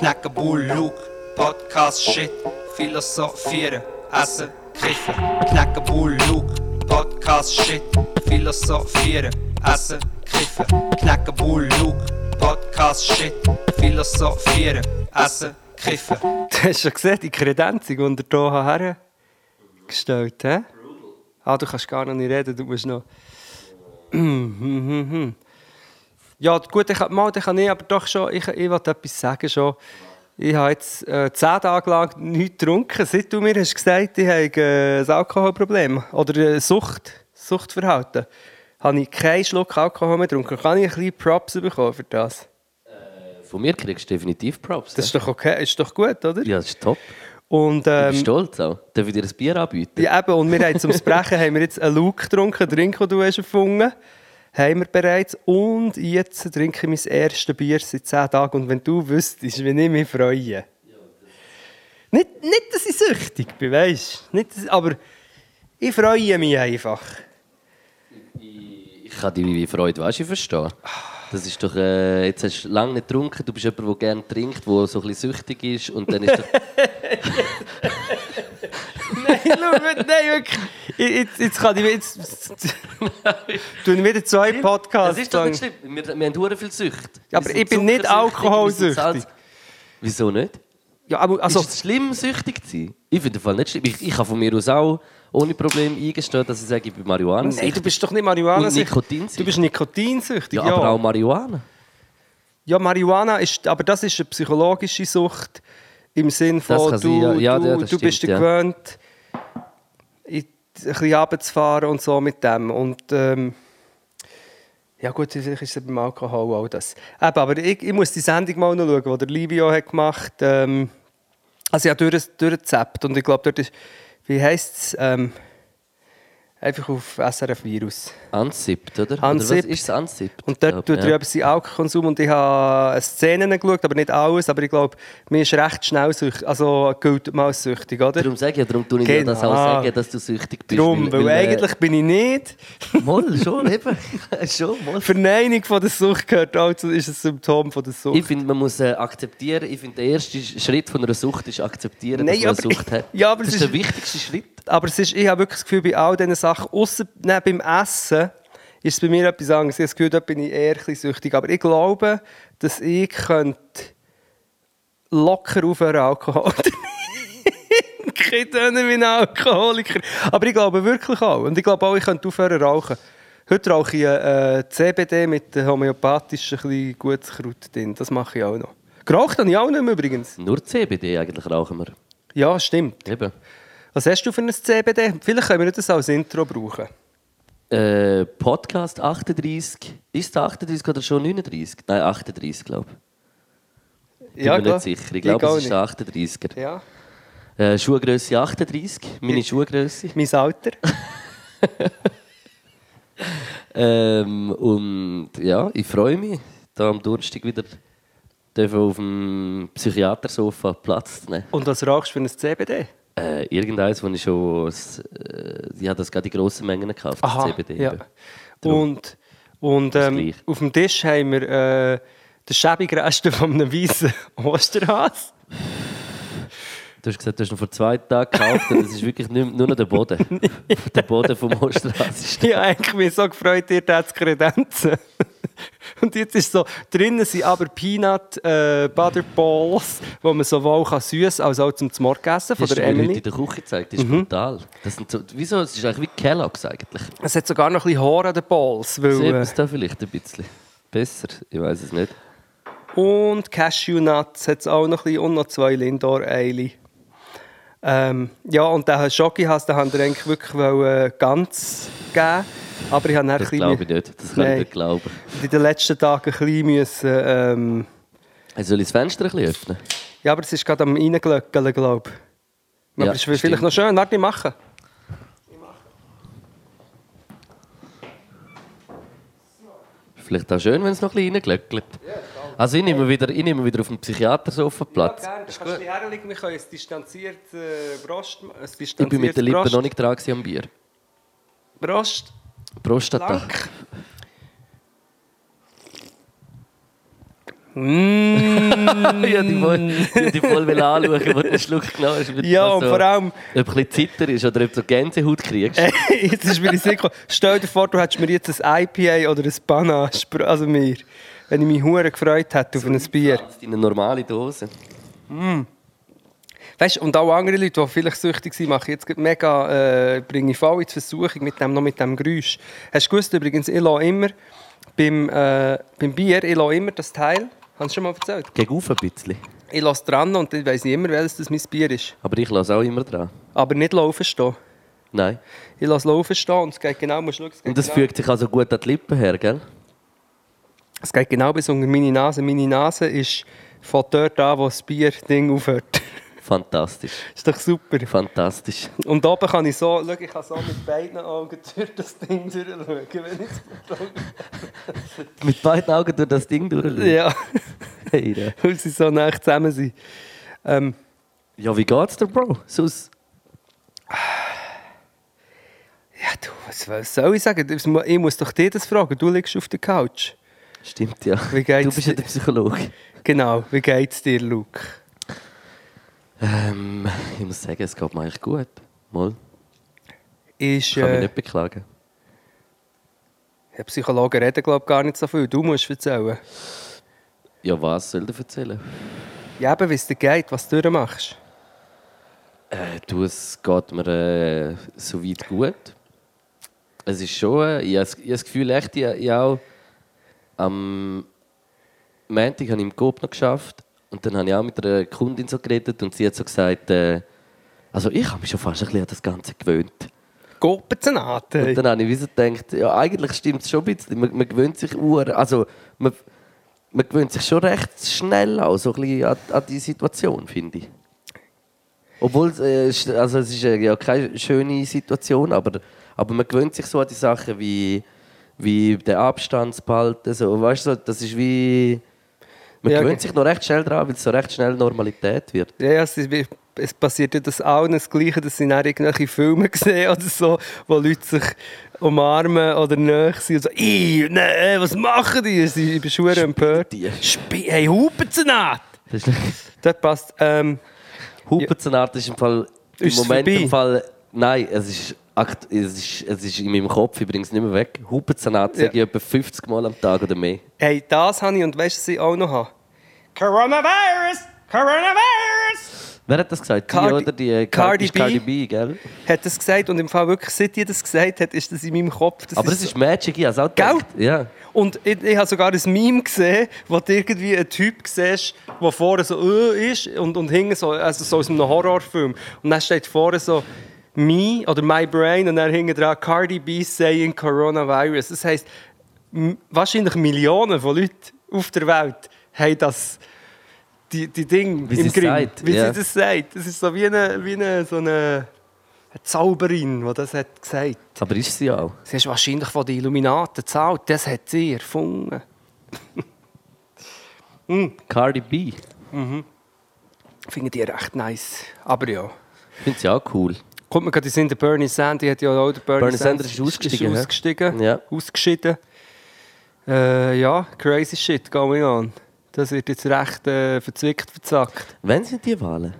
knacken Bull, Luke, Podcast, Shit, philosophieren, essen, kiffen. Knacken Bull, Luke, Podcast, Shit, philosophieren, essen, kiffen. Knacken Bull, Luke, Podcast, Shit, philosophieren, essen, kiffen. Du hast schon gesehen, die Kredenzung, die er hier hergestellt hat. Ah, du kannst gar noch nicht reden, du musst noch... ja, gut, ich, mal, ich kann nicht, aber doch schon, ich, ich wollte etwas sagen schon. Ich habe jetzt äh, zehn Tage lang nichts getrunken, seit du mir hast gesagt, ich habe äh, ein Alkoholproblem oder äh, Sucht, Suchtverhalten. Habe ich keinen Schluck Alkohol mehr getrunken. Kann ich ein bisschen Props bekommen für das? Von mir kriegst du definitiv Props. Das ist doch okay, ist doch gut, oder? ja, das ist top. Und, Ich bin ähm, stolz auch. Darf ich dir ein Bier anbieten? Ja, eben, und wir haben zum Sprechen haben wir jetzt einen Luke getrunken, einen Drink, den du hast erfunden haben wir bereits. Und jetzt trinke ich mein erstes Bier seit 10 Tagen. Und wenn du wüsstest, wie ich mich freue. Nicht, nicht, dass ich süchtig bin, weißt du? Aber ich freue mich einfach. Ich kann deine Freude, weißt du, verstehen. Das ist doch, äh, jetzt hast du lange nicht getrunken, du bist jemand, der gerne trinkt, der so ein bisschen süchtig ist und dann ist doch, Nein, wirklich. Ich- Jetzt, jetzt kann ich jetzt, ich wieder zwei Podcasts. das ist doch nicht schlimm. Wir, wir haben hure viel Sucht. Ja, aber ich bin nicht alkoholsüchtig. Wieso nicht? Ja, aber also, ist es schlimm, süchtig zu sein? Ich finde den Fall nicht schlimm. Ich, ich kann von mir aus auch ohne Probleme eingestehen, dass ich sage, ich bin Marihuana. nein, du bist doch nicht Marihuana. Und Nikotinsüchtig. Du bist nikotinsüchtig. ja, aber auch Marihuana. Ja, Marihuana ist, aber das ist eine psychologische Sucht im Sinn von, du, sein, ja. Ja, du, ja, du bist stimmt, dir ja. gewöhnt, ein bisschen runterzufahren und so mit dem. Und ähm, ja gut, vielleicht ist es beim Alkohol auch das. Eben, aber ich, ich muss die Sendung mal noch schauen, die der Livio hat gemacht hat. Ähm, also ich habe durch, durchgezappt und ich glaube, dort ist, wie heisst es, ähm, einfach auf SRF Virus. Unsippt, oder? Oder Unsippt. was ist es Unsippt? Und dort tut ja. er über seinen Alkoholkonsum und ich habe Szenen geschaut, aber nicht alles. Aber ich glaube, mir ist recht schnell süchtig, also gilt mal süchtig, oder? Darum sage ich, darum tue ich dir das auch Genau. sagen, dass du süchtig bist. Drum, weil, äh, eigentlich bin ich nicht. Moll, schon, eben. schon, moll. Verneinung von der Sucht gehört auch zu, ist ein Symptom von der Sucht. Ich finde, man muss äh, akzeptieren, ich finde, der erste Schritt von einer Sucht ist akzeptieren, Nein, dass man eine aber- Sucht hat. Ja, aber das ist- der wichtigste Schritt. Aber es ist, ich habe wirklich das Gefühl, bei all diesen Sachen, außer nein, beim Essen, ist es bei mir etwas anderes. Ich habe das Gefühl, dort bin ich eher ein süchtig. Aber ich glaube, dass ich könnte locker aufhören, Alkohol. Ich töne wie ein Alkoholiker. Aber ich glaube wirklich auch. Und ich glaube auch, ich könnte aufhören rauchen. Heute rauche ich äh, CBD mit homöopathischen ein bisschen gutes Kraut drin. Das mache ich auch noch. Geraucht habe ich auch nicht mehr übrigens. Nur CBD eigentlich rauchen wir. Ja, stimmt. Eben. Was hast du für ein CBD? Vielleicht können wir das als Intro brauchen. Äh, Podcast 38. Ist es 38 oder schon 39? Nein, 38, glaube ich. Bin mir klar. nicht sicher. Ich glaube, auch es ist nicht. 38er. Ja. Äh, Schuhgröße 38, meine Schuhgröße. Mein Alter. Ähm, und ja, ich freue mich, da am Donnerstag wieder auf dem Psychiatersofa Platz zu nehmen. Und was rauchst du für ein CBD? Äh, irgendeins, wo ich schon, äh, ich habe das gerade in grossen Mengen gekauft, das CBD. Ja. Und, und Das ähm, auf dem Tisch haben wir äh, den schäbigen Rest von einem weißen Osterhas. Du hast gesagt, du hast ihn vor zwei Tagen gekauft und es ist wirklich nur, nur noch der Boden. der Boden vom Osterhase ist Ich habe eigentlich mich so gefreut, ihr hättet Kredenzen. Und jetzt ist so, drinnen sind aber Peanut äh, Butter Balls, die man sowohl kann süß als auch zum Morgen essen von Das der mir Emily. in der Küche gezeigt, das ist brutal. Das sind so, wieso? Es ist eigentlich wie Kellogg's eigentlich. Es hat sogar noch ein bisschen Haar an den Balls. Weil, Sieht man äh, es da vielleicht ein bisschen besser? Ich weiß es nicht. Und Cashew Nuts hat es auch noch ein bisschen und noch zwei Lindor Eili. Ähm, ja, und den Schokihass, den haben wir eigentlich wirklich wollen, äh, ganz geben. Aber ich habe ein Das bisschen glaube ich nicht. Das kann ich nicht glauben. in den letzten Tagen ein bisschen müssen, ähm, Also soll ich das Fenster ein bisschen öffnen? Ja, aber es ist gerade am Reinglöckeln, glaube ich. Aber Ja, es ist vielleicht stimmt. noch schön. Warte, ich mache. Vielleicht auch schön, wenn es noch ein bisschen reinglöckelt. Also ich nehme wieder, ich nehme wieder auf dem Psychiatersofa Platz. Ja, gerne. Du kannst ein herlegen. Wir können ein distanziert äh, Brust... Ein ich bin mit den Lippen Brust, noch nicht dran am Bier. Brust. Prostata. Mm. ich habe die voll, die voll will anschauen, wo du den Schluck genommen hast. Ja, was und so- vor allem, Ob du ein bisschen Zitter ist oder ob du Gänsehaut kriegst. jetzt ist mir sicher, stell dir vor, du hättest mir jetzt ein IPA oder ein Banana, spr- also mir, wenn ich mich hure gefreut hätte auf ein Bier. Das ist eine normale Dose. Weißt und auch andere Leute, die vielleicht süchtig sind, mache ich jetzt mega, äh, bringe ich voll ins Versuchung mit dem, noch mit dem Geräusch. Hast du gewusst übrigens, ich lasse immer beim, äh, beim Bier, ich lasse immer das Teil, hast du schon mal erzählt? Gegen auf ein bisschen. Ich lasse dran und ich weiss nicht immer, welches das mein Bier ist. Aber ich lasse auch immer dran. Aber nicht laufen stehen. Nein. Ich lasse laufen stehen und es geht genau, musst du schauen, Und das genau, fügt sich also gut an die Lippen her, gell? Es geht genau bis unter meine Nase. Meine Nase ist von dort an, wo das Bier-Ding aufhört. Fantastisch. ist doch super. Fantastisch. Und oben kann ich so, schau, ich kann so mit beiden Augen durch das Ding durchschauen, wenn ich Mit beiden Augen durch das Ding durch. Ja, Hey, da. weil sie so nah zusammen sind. Ähm, ja, wie geht's dir, Bro? Sus. ja, du, was, soll ich sagen? Ich muss doch dir das fragen. Du liegst auf der Couch. Stimmt, ja. Wie geht's du bist ja der Psychologe. Genau, wie geht's dir, Luke? Ähm, ich muss sagen, es geht mir eigentlich gut. Mal. Ist, Ich kann mich äh, nicht beklagen. ja, Psychologen reden, glaube ich, gar nicht so viel. Du musst erzählen. Ja, was soll dir erzählen? Ja, eben, wie es dir geht, was du machst. Äh, du, es geht mir äh, soweit gut. Es ist schon, äh, ich habe das- ich habe das Gefühl, echt, ich, ich auch am Montag habe ich im Coop noch geschafft und dann habe ich auch mit einer Kundin so geredet und sie hat so gesagt, äh, also ich habe mich schon fast ein bisschen an das Ganze gewöhnt. Goppenzenate. Und dann habe ich wie so gedacht, ja, eigentlich stimmt es schon ein bisschen. Man, man gewöhnt sich ur, also man, man gewöhnt sich schon recht schnell auch so ein bisschen an, an die Situation, finde ich. Obwohl es, äh, ist- also es ist äh, ja keine schöne Situation, aber, aber man gewöhnt sich so an die Sachen wie, wie den Abstand zu behalten. So, weißt du, das ist wie... Man Ja, gewöhnt ge- sich noch recht schnell daran, weil es so recht schnell Normalität wird. Ja, ja, es, ist, wie- es passiert ja das allen das Gleiche, dass sie dann irgendwelche Filme sehen oder so, wo Leute sich umarmen oder näher sind und so, «Ih, nee, was machen die?» Sie ich bin schon empört. Spi «Hey, Hupenzenat!» Das Das passt. Ähm, Hupenzenart ist im Fall im Moment vorbei? im Fall nein, es ist, es ist es ist in meinem Kopf übrigens nicht mehr weg. Hupenzenart Ja. sage ich etwa 50 Mal am Tag oder mehr. hey, das habe ich und weißt du, was ich auch noch habe? Coronavirus! Coronavirus! Wer hat das gesagt? Cardi- die oder die äh, Cardi ist Cardi B. B, gell? Hat das gesagt und im Fall wirklich, seit ihr das gesagt hat, ist das in meinem Kopf. Das Aber es ist Magic, ich habe es auch Gell? gedacht. Ja. Und ich, ich habe sogar ein Meme gesehen, wo du irgendwie einen Typ siehst, der vorne so äh, ist und, und hinten so, also so aus einem Horrorfilm. Und dann steht vorne so «Me» oder «My Brain» und dann hinten dran «Cardi B saying Coronavirus». Das heisst, wahrscheinlich Millionen von Leuten auf der Welt haben das, die, die Dinge Wie im Grimm. sagt, Wie ja. sie das sagt. Das ist so wie eine, wie eine, so eine, eine Zauberin, die das hat gesagt Aber ist sie auch. Sie ist wahrscheinlich von den Illuminaten gezahlt. Das hat sie erfunden. Cardi B. Finde ich recht nice. Aber ja. Finde sie auch cool. Kommt mir gerade in den Sinn, der Bernie Sanders hat ja auch der Bernie, Bernie Sanders ist ausgestiegen, Ist ausgestiegen. Ja. Ausgeschieden. Äh, ja, crazy shit going on. Das wird jetzt recht äh, verzwickt, verzackt. Wann sind die Wahlen?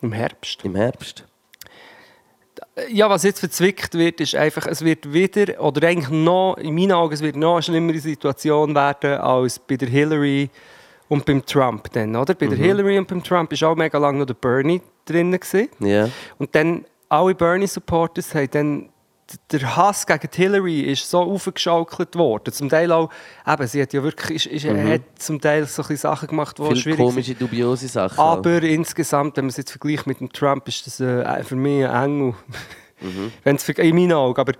Im Herbst. Im Herbst. Ja, was jetzt verzwickt wird, ist einfach, es wird wieder, oder eigentlich noch, in meinen Augen, es wird noch eine schlimmere Situation werden als bei der Hillary und beim Trump. Dann, oder? Bei der Hillary und beim Trump war auch mega lange noch der Bernie drin. Gewesen. Ja. Und dann, alle Bernie-Supporters haben dann, der Hass gegen Hillary ist so aufgeschaukelt worden. Zum Teil auch, eben, sie hat ja wirklich, ist, ist, hat zum Teil so ein Sachen gemacht, die Viele schwierig sind. komische, dubiose Sachen. auch. Aber insgesamt, wenn man es jetzt vergleicht mit dem Trump, ist das äh, für mich ein Engel. Wenn's für, in meinen Augen. Aber,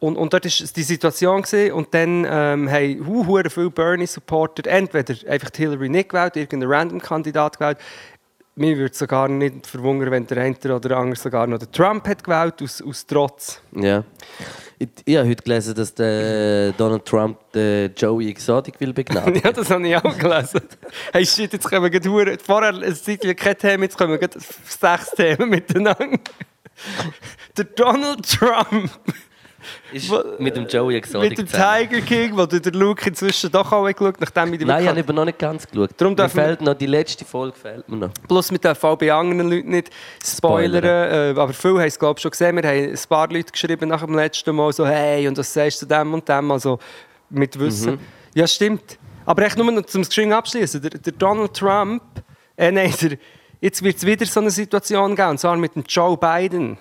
und, und dort war die Situation gewesen, und dann ähm, haben hu- viele Bernie-Supporter entweder einfach Hillary nicht gewählt, irgendeinen Random-Kandidat gewählt. Mir würde es sogar nicht verwundern, wenn der eine oder der andere sogar noch den Trump hat gewählt, aus, aus Trotz. Ja. Ich, ich habe heute gelesen, dass der Donald Trump den Joey Exotic will begnaden. ja, das habe ich auch gelesen. hey, shit, jetzt kommen wir hure- vorher ein Zeitchen kein Thema, jetzt kommen wir sechs Themen miteinander. der Donald Trump Ist mit dem Joey Exotic Mit dem zusammen. Tiger King, wo du der Luke inzwischen doch auch geschaut nachdem ich Nein, ich habe noch nicht ganz geschaut. Darum mir fehlt noch die letzte Folge, fehlt mir noch. Plus mit dürfen auch bei anderen Leuten nicht spoilern. Äh, aber viele haben es glaube ich schon gesehen. Wir haben ein paar Leute geschrieben nach dem letzten Mal so «Hey, und was sagst du dem und dem?» Also mit Wissen. Mhm. Ja, stimmt. Aber echt nur noch zum Geschenk abschließen. Der, der Donald Trump, äh, nein, der, jetzt wird es wieder so eine Situation geben, und zwar mit dem Joe Biden.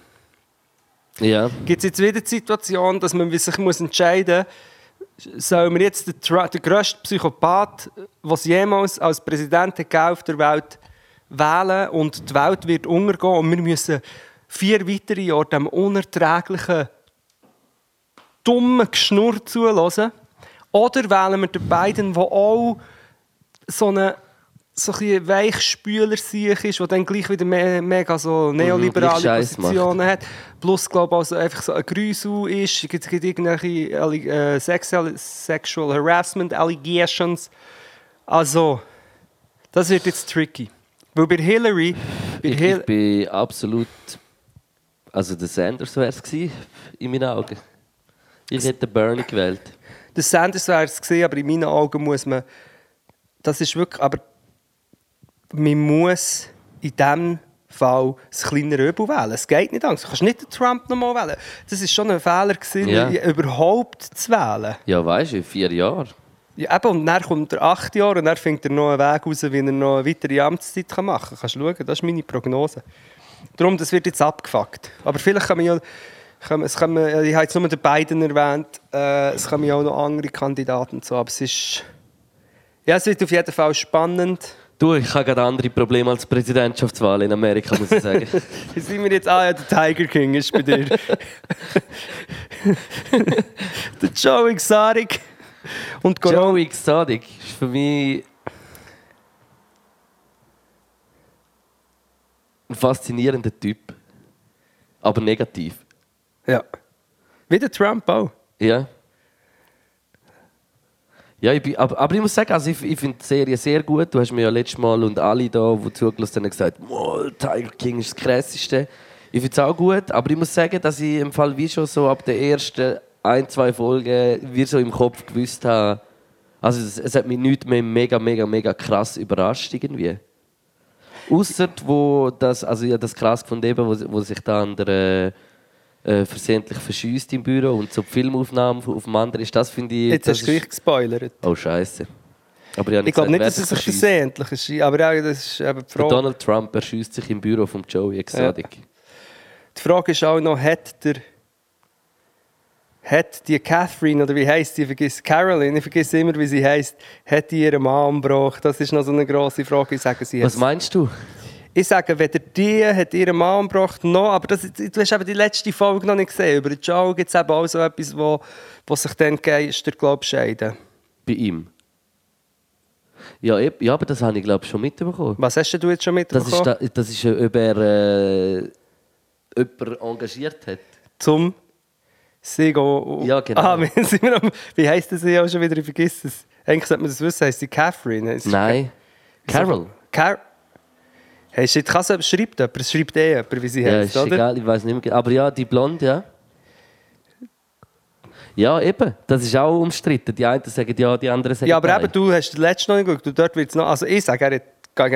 Ja. Gibt es jetzt wieder die Situation, dass man sich muss entscheiden muss, soll man jetzt den, den grössten Psychopath, was jemals als Präsident auf der Welt, wählen und die Welt wird untergehen und wir müssen vier weitere Jahre dem unerträglichen, dummen Geschnurr zulassen? Oder wählen wir den Biden, der auch so eine so ein Weichspüler sich ist, der dann gleich wieder me mega so neoliberale Scheiss Positionen hat. Plus, glaube ich, also einfach so ein Grüsel ist. Es gibt, gibt irgendwelche äh, Sexual, Sexual Harassment Allegations. Also, das wird jetzt tricky. Weil bei Hillary... Bei Ich, Hil ich bin absolut. Also der Sanders wäre es gewesen, in meinen Augen. Ich hätte Bernie gewählt. Der Sanders wäre es gewesen, aber in meinen Augen muss man... Das ist wirklich... Aber man muss in diesem Fall das kleinere Übel wählen. Es geht nicht anders. Du kannst nicht den Trump nochmal wählen. Das ist schon ein Fehler, gewesen, Ja. überhaupt zu wählen. Ja, weißt du, in vier Jahren. Ja, eben, und dann kommt er acht Jahre und dann findet er noch einen Weg raus, wie er noch eine weitere Amtszeit machen kann. Kannst du schauen, das ist meine Prognose. Darum, das wird jetzt abgefuckt. Aber vielleicht kann man ja... Kann es kann man, ich habe jetzt nur den beiden erwähnt, äh, es kommen ja auch noch andere Kandidaten und so, aber es ist... Ja, es wird auf jeden Fall spannend. Du, ich habe gerade andere Probleme als Präsidentschaftswahl in Amerika, muss ich sagen. Sind wir jetzt? Ah ja, der Tiger King ist bei dir. der Joe Exotic. Und Corona. Joey Exotic ist für mich ein faszinierender Typ. Aber negativ. Ja. Wie der Trump auch. Ja. Ja, ich bin, aber, aber ich muss sagen, also ich, ich finde die Serie sehr gut. Du hast mir ja letztes Mal und alle da, die zugelassen haben, gesagt, «Wow, Tiger King ist das Krasseste. Ich finde es auch gut, aber ich muss sagen, dass ich im Fall wie schon so ab der ersten ein, zwei Folgen wie so im Kopf gewusst habe, also es, es hat mich nicht mehr mega, mega, mega krass überrascht irgendwie. Ausser wo das, also ja, das krass von dem, wo, wo sich da an der äh, versehentlich verschießt im Büro und so die Filmaufnahmen auf dem anderen ist, das finde ich. Jetzt das hast du ist- gleich gespoilert. Oh Scheiße. Aber ich, Ich glaube nicht, dass es sich versehentlich ist. Aber ja, das ist eben die Der Frage. Donald Trump erschießt sich im Büro von Joey Exotic. Die Frage ist auch noch, hat der hat die Catherine, oder wie heißt sie, ich vergesse, Caroline, ich vergesse immer, wie sie heißt, hat die ihren Mann umgebracht? Das ist noch so eine grosse Frage. Ich sage, sie Was hat- meinst du? Ich sage, weder die hat ihren Mann umgebracht, noch, aber das, du hast eben die letzte Folge noch nicht gesehen. Über Joe gibt es eben auch so etwas, wo, wo sich dann Geister, glaube ich, scheiden. Bei ihm? Ja, ja aber das habe ich glaube ich schon mitbekommen. Was hast du jetzt schon Das mitbekommen? ist, da, das ist äh, ob er äh, jemanden engagiert hat. Zum Sigo. Ja, genau. Ah, wir sind wir am, wie heisst das ja auch schon wieder? Ich vergesse es. Eigentlich sollte man das wissen. Heißt die Catherine? Sie Nein. Carol. Car hey, es kann es schreibt jemand, es schreibt eh jemand, wie sie Ja, heißt, ist oder? egal, ich weiß nicht mehr. Aber ja, die Blonde, ja. Ja, eben. Das ist auch umstritten. Die einen sagen ja, die anderen sagen Ja, aber nein. eben, du hast den letzten noch nicht geguckt. und Dort wird's noch, also ich sage, er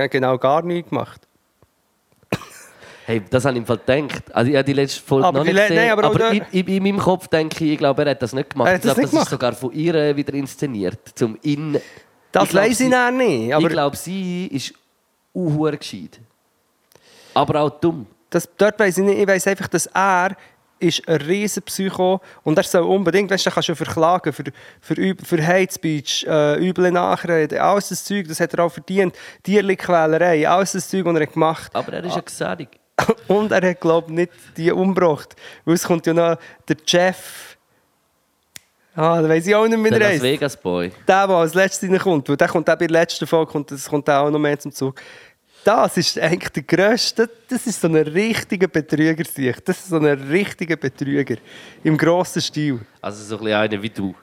hat genau gar nichts gemacht. Hey, das habe ich im Fall gedacht. Also ich habe die letzte Folge Aber noch nicht gesehen. nein, aber aber dort- in, in, in meinem Kopf denke ich, ich glaube, er hat das nicht gemacht. Er hat ich das glaube, nicht das ist gemacht? sogar von ihr wieder inszeniert. Zum in Das Ich glaub, weiss ich sie- nicht. Aber ich glaube, sie ist unhuhr gescheit. Aber auch dumm. das, dort weiss ich nicht. Ich weiss einfach, dass er ist ein riesen Psycho und er soll unbedingt, weißt du, er kann schon verklagen für, für, für Hate Speech, äh, üble Nachreden, alles das Zeug, das hat er auch verdient. Tierlichquälerei, alles das Zeug, was er hat gemacht Aber er ist ja gesädig. Und er hat, glaube ich, nicht die umgebracht. Weil es kommt ja noch der Jeff. Ah, da weiss ich auch nicht mehr, wie Der der Las. Vegas Boy. Der, der als letztes reinkommt. Weil der kommt auch bei der letzten Folge, kommt, das kommt auch noch mehr zum Zug. Das ist eigentlich der grösste, das ist so ein richtiger Betrüger. Das ist so ein richtiger Betrüger. Im grossen Stil. Also so ein bisschen einer wie du.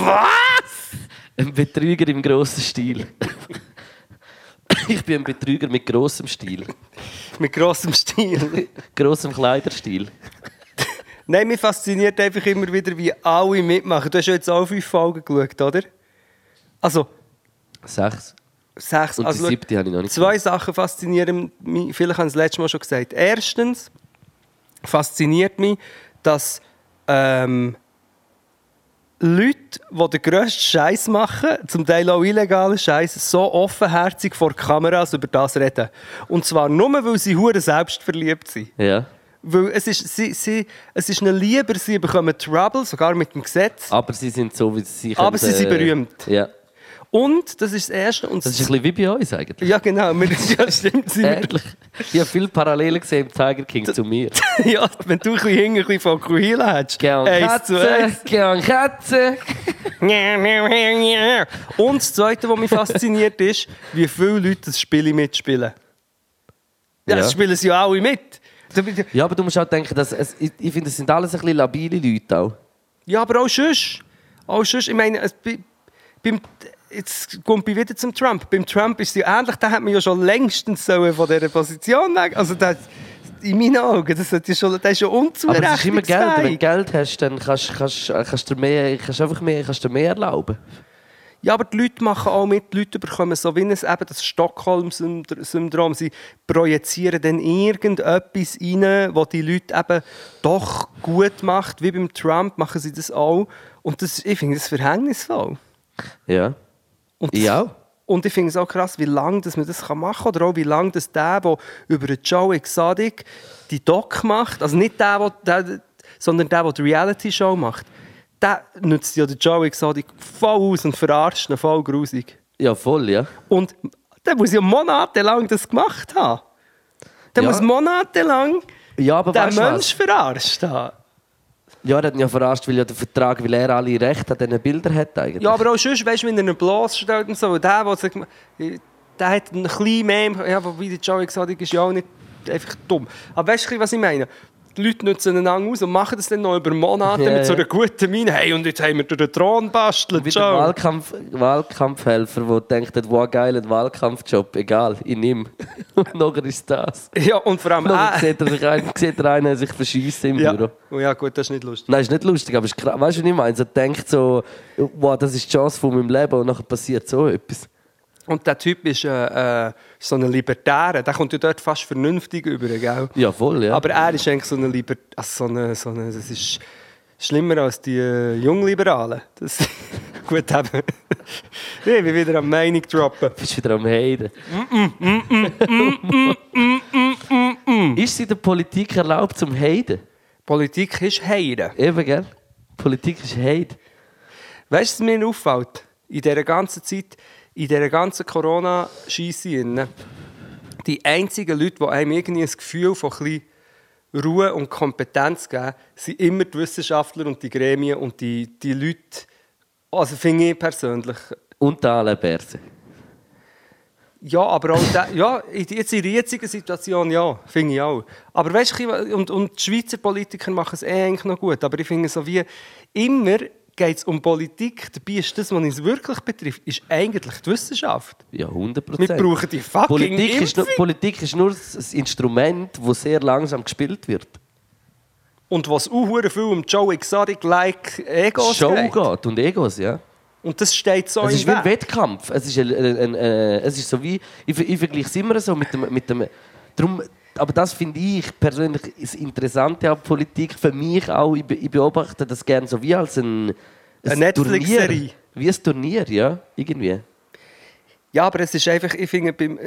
Was? Ein Betrüger im grossen Stil. Ich bin ein Betrüger mit grossem Stil. Mit grossem Stil. grossem Kleiderstil. Nein, mich fasziniert einfach immer wieder, wie alle mitmachen. Du hast ja jetzt auch fünf Folgen geschaut, oder? Also, Sechs. sechs. Und die also, schau, siebte habe ich noch nicht Zwei Sachen faszinieren mich. Vielleicht habe ich es letztes Mal schon gesagt. Erstens fasziniert mich, dass ähm, Leute, die den grössten Scheiß machen, zum Teil auch illegalen Scheiß, so offenherzig vor Kameras über das reden. Und zwar nur, weil sie hure selbstverliebt sind. Ja. Weil es ist, sie, sie, es ist ihnen lieber, sie bekommen Trouble, sogar mit dem Gesetz. Aber sie sind so, wie sie Aber sie sind äh, berühmt. Ja. Und, das ist das Erste. Und Das ist ein bisschen wie bei uns eigentlich. ja, genau. Wir, ja, stimmt. Ähnlich. Ich habe viele Parallelen gesehen im Tiger King zu mir. ja, wenn du ein bisschen hinten ein bisschen von Kuhila hättest. Gern Katze, gern Katze. Und das Zweite, was mich fasziniert, ist, wie viele Leute das Spiel mitspielen. Ja, Ja. das spielen sie ja alle mit. Ja, aber du musst auch denken, dass es, ich, ich finde, es sind alles ein bisschen labile Leute auch. Ja, aber auch sonst. Auch sonst. Ich meine, es, bei, beim, jetzt kommt ich wieder zum Trump. Beim Trump ist es ja ähnlich, da hat man ja schon längstens von dieser Position weg. Also das, in meinen Augen, das, ja schon, das ist ja Aber es ist immer Geld. Wenn du unzurechnungsfähig. Geld hast, dann kannst, kannst, kannst, du mehr, kannst einfach mehr, kannst du mehr erlauben. Ja, aber die Leute machen auch mit. Die Leute bekommen so wie ein, eben das Stockholm-Syndrom. Sie projizieren dann irgendetwas rein, was die Leute eben doch gut macht. Wie beim Trump machen sie das auch. Und das, ich finde das verhängnisvoll. Ja. Und Ich auch. Und ich finde es auch krass, wie lange dass man das machen kann. Oder auch wie lange das der, der über den Joe Exotic die Doc macht, also nicht der, der, der sondern der, der die Reality-Show macht, der nutzt ja den Joe Exotic voll aus und verarscht ihn voll grusig. Ja, voll, ja. Und der muss ja monatelang das gemacht haben. Der Ja. muss monatelang Ja, aber den was? Mensch verarscht haben. Ja, er hat ihn ja verarscht, weil ja der Vertrag, weil er alle Rechte an diesen Bildern hat eigentlich. Ja, aber auch sonst, weißt du, wenn er ihn bloßstellt und so, der, der, sich, der hat ein bisschen mehr, ja, wobei der Joe Exotic ist ja auch nicht einfach dumm. Aber weißt du, was ich meine? Die Leute nutzen einander aus und machen das dann noch über Monate Ja, mit so einer guten Miene. Hey, und jetzt haben wir den Thron bastelt, Wie der Joe. Wahlkampf, Wahlkampfhelfer, der denkt, wow, geil, ein Wahlkampfjob, egal, ich nehme. Und nachher ist das. Ja, und vor allem... Nachher Äh, sieht er, sich ein, sieht er einen sich verschiessen im ja. Büro. Oh, ja, gut, das ist nicht lustig. Nein, ist nicht lustig, aber ist krass. Weißt du, was ich meine? So denkt so, wow, das ist die Chance von meinem Leben und nachher passiert so etwas. Und der Typ ist äh, äh, so ein Libertärer. Der kommt ja dort fast vernünftig über, gell? Ja, voll, ja. Aber er ist eigentlich so eine Liber also so eine, so eine, das ist schlimmer als die äh, Jungliberalen. Das gut eben. ich bin wieder am Meinung droppen. Du bist wieder am Heiden. Ist es in der Politik erlaubt zum Heiden? Politik ist Heiden. Eben, gell? Politik ist Heiden. Weißt du, was mir auffällt? In dieser ganzen Zeit, in dieser ganzen Corona-Scheisse, die einzigen Leute, die einem irgendwie ein Gefühl von ein Ruhe und Kompetenz geben, sind immer die Wissenschaftler und die Gremien und die, die Leute, also finde ich persönlich, Und die Anleberse. Ja, aber auch da, ja, in- jetzt in der jetzigen Situation ja, finde ich auch. Aber weißt du, und, und die Schweizer Politiker machen es eh eigentlich noch gut, aber ich finde so wie immer geht es um Politik, dabei ist das, was uns wirklich betrifft, ist eigentlich die Wissenschaft. Ja, 100 Wir Prozent. brauchen die fucking Politik ist, nur. Politik ist nur das Instrument, das sehr langsam gespielt wird. Und was auch viel um Joe Exotic-like Egos Show geht. geht und Egos, ja. Und das steht so Es ist wie ein. Wettkampf. Es ist, ein, ein, ein, äh, es ist so wie, ich, ich vergleiche es immer so mit dem, mit dem drum, aber das finde ich persönlich das Interessante an Politik. Für mich auch, ich, be- ich beobachte das gerne so wie als ein, ein Eine Netflix-Serie. Turnier. Wie ein Turnier, ja, irgendwie. Ja, aber es ist einfach, ich finde, beim,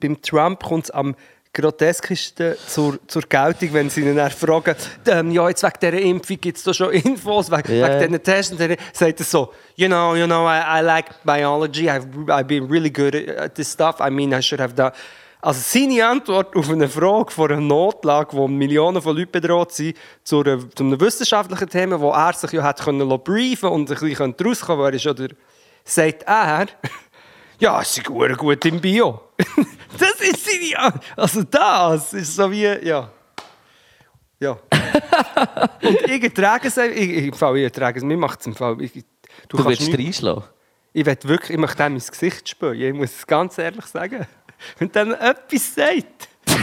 beim Trump kommt es am groteskischsten zur, zur Geltung, wenn sie ihn dann fragen, ähm, ja, jetzt wegen dieser Impfung gibt es da schon Infos, wegen, Ja. wegen diesen Tests. Und dann sagt er so, you know, you know, I, I like biology, I've, I've been really good at this stuff, I mean, I should have done... Also seine Antwort auf eine Frage vor einer Notlage, wo Millionen von Leuten bedroht sind, zu, einer, zu einem wissenschaftlichen Thema, wo er sich ja hat können briefen und ein bisschen rauskommen, ist oder sagt er, ja, es ist gut, gut im Bio. das ist seine An- Also das ist so wie, ja. Ja. und ich ertrage es, einfach- ich, ich, Fall, ich ertrage es, mir macht es im Fall. Ich, du, Du willst reinschlagen. Ich will wirklich, ich möchte dem ins Gesicht spüren, ich muss es ganz ehrlich sagen. Und dann etwas sagt.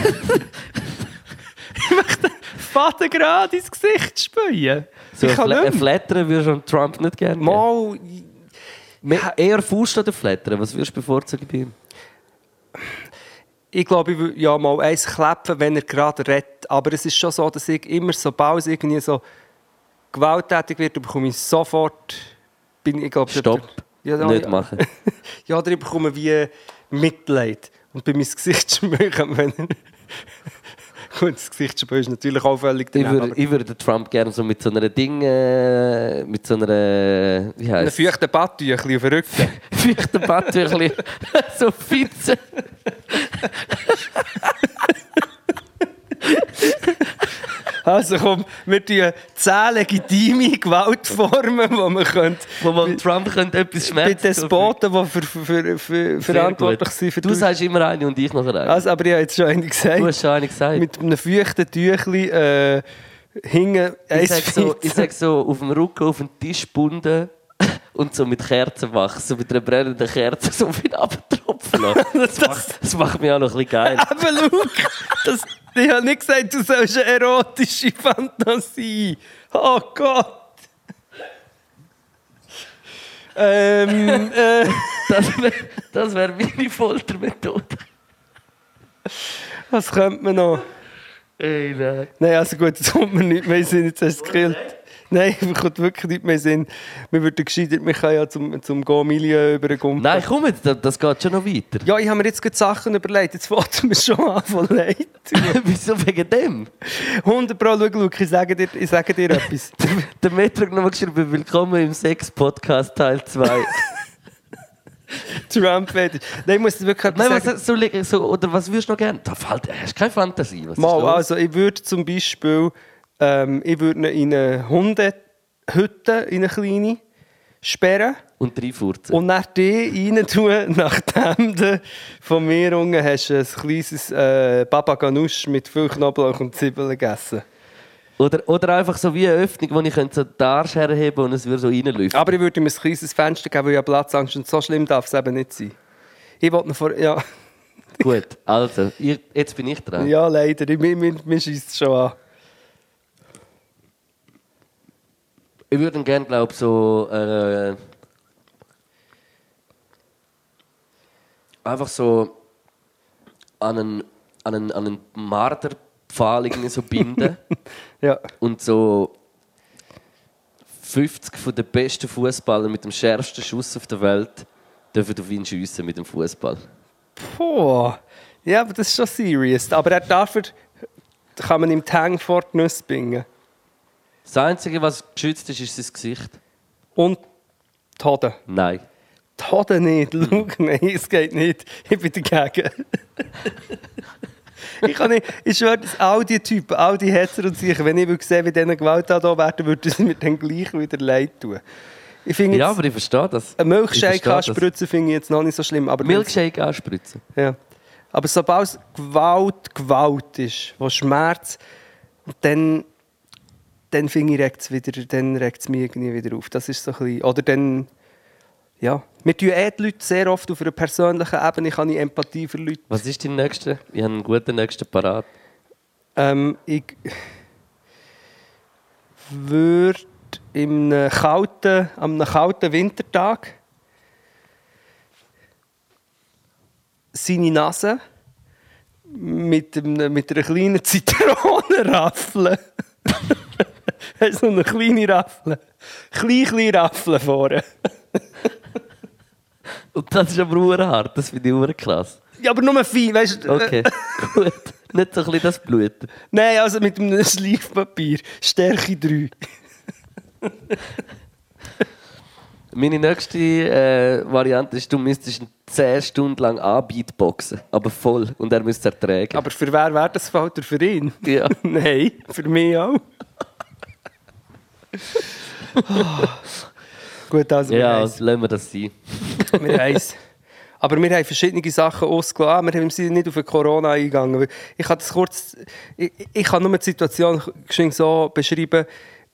ich möchte Vater gerade ins Gesicht spülen. So ich kann ein. Flattern würdest du Trump nicht gerne. Mal, Me- Eher Faust oder Flattern? Was würdest du bevorzugen bei ihm? ich glaube, ich würde ja mal eins klappen, wenn er gerade redet. Aber es ist schon so, dass ich immer, sobald es irgendwie so gewalttätig wird, bekomme ich sofort... Bin, ich glaube, Stopp. Ja, ja, nicht ja. machen. Ja, oder ich bekomme wie Mitleid. Und bei meinem Gesicht schmücken, wenn er... Gut, das Gesicht schmücken ist natürlich auch völlig Ich würde, ich würde Trump gerne so mit so einer Ding, äh, mit so einer, wie Ein heißt feuchten Badtüchli auf den Rücken. feuchten Badtüchli, so Fitze. Also komm, wir tun zehn legitime Gewaltformen, die man könnte... Wo man Trump könnte etwas bei schmerzen Despoten, die für, für, für, für verantwortlich sind für Du sagst immer eine und ich noch eine. Also, aber ich habe jetzt schon eine gesagt. du hast schon eine gesagt. Mit einem feuchten Tüchli äh, hingen ich sag, so, ich sag so, auf dem Rücken auf den Tisch gebunden und so mit Kerzen wach, so mit einer brennenden Kerze so viel abtropfen das, das, Das macht mich auch noch ein bisschen geil. aber Luke, das, ich habe nicht gesagt, du sollst eine erotische Fantasie. Oh Gott. Ähm, äh, Das wäre das wär meine Foltermethode. was könnte man noch? Ey, nein. Nein, also gut, jetzt kommt mir nicht mehr den Sinn, jetzt es gekillt. Nein, mir kommt wirklich nicht mehr Sinn. Wir würden gescheitert, wir können ja zum, zum Go-Milieu übergumpen. Nein, komm jetzt, das- geht schon noch weiter. Ja, ich habe mir jetzt gerade Sachen überlegt. Jetzt fällt mir schon an von leid. Wieso wegen dem? 100 Pro, schau, Luke, ich sage dir, ich sage dir etwas. Der Metro hat nochmal geschrieben, willkommen im Sex-Podcast Teil 2. Trump fetisch Nein, ich muss wirklich Nein, was, so, so, oder was würdest du noch gerne? Da fällt, hast du keine Fantasie? Was Mal, also ich würde zum Beispiel, ähm, ich würde ihn in eine Hundehütte, in eine kleine, sperren Und drei Furzen. und nach die rein tun, nachdem du von mir unten hast ein kleines äh, Baba Ganoush mit viel Knoblauch und Zwiebeln gegessen. Oder, oder einfach so wie eine Öffnung, wo ich so den Arsch herheben und es würde so reinlüften. Aber ich würde ihm ein kleines Fenster geben, weil ich Platzangst und so schlimm darf es eben nicht sein. Ich wollte noch vor... Ja, Gut, also, ich, jetzt bin ich dran. ja leider, ich, mir, mir, mir schießt es schon an. Ich würde gerne, glaube ich, so. Äh, einfach so an einen, an einen, an einen Marderpfahl irgendwie so binden Ja. und so 50 von den besten Fußballern mit dem schärfsten Schuss auf der Welt dürfen auf ihn schiessen mit dem Fußball. Puh. Ja, aber das ist schon serious. Aber er dafür kann man im Tang vor die Nüsse bringen. Das Einzige, was geschützt ist, ist sein Gesicht. Und die Hoden. Nein. Die Hoden nicht. Schau, nein, es geht nicht. Ich bin dagegen. ich kann nicht, ich schwöre, dass all die Typen, all die Hetzer und sich, wenn ich sehe, wie denen Gewalt da werden, würde es mir dann gleich wieder leid tun. Ich finde Ja, aber ich verstehe das. ein Milchshake das. anspritzen finde ich jetzt noch nicht so schlimm. Aber Milkshake anspritzen. Ja. Aber sobald es Gewalt, Gewalt ist, wo Schmerz, dann, dann finde ich, regt es wieder, dann regt mich irgendwie wieder auf. Das ist so ein bisschen, oder dann, ja. Wir tun eh die Leute sehr oft auf einer persönlichen Ebene, ich habe Empathie für Leute. Was ist dein nächster? Ich habe einen guten nächsten parat. Ähm, ich würde einem kalten, an einem kalten Wintertag seine Nase mit, einem, mit einer kleinen Zitrone raffeln. Hast du so eine kleine Raffel? Klein, klein Raffel vorne. Und das ist aber urhart, das finde ich ur krass. Ja, aber nur fein, weißt du? Okay, gut. Nicht so ein bisschen das Blut. Nein, also mit einem Schleifpapier. Stärke 3. Meine nächste äh, Variante ist, du müsstest ihn 10 Stunden lang anbeatboxen, aber voll. Und er müsste es ertragen. Aber für wer wäre das Falter für ihn? Ja. Nein, für mich auch. Gut, also ja, also lassen wir das sein. wir haben's. Aber wir haben verschiedene Sachen ausgelassen. Wir sind nicht auf Corona eingegangen. Ich kann das kurz... Ich, ich kann nur die Situation so beschreiben.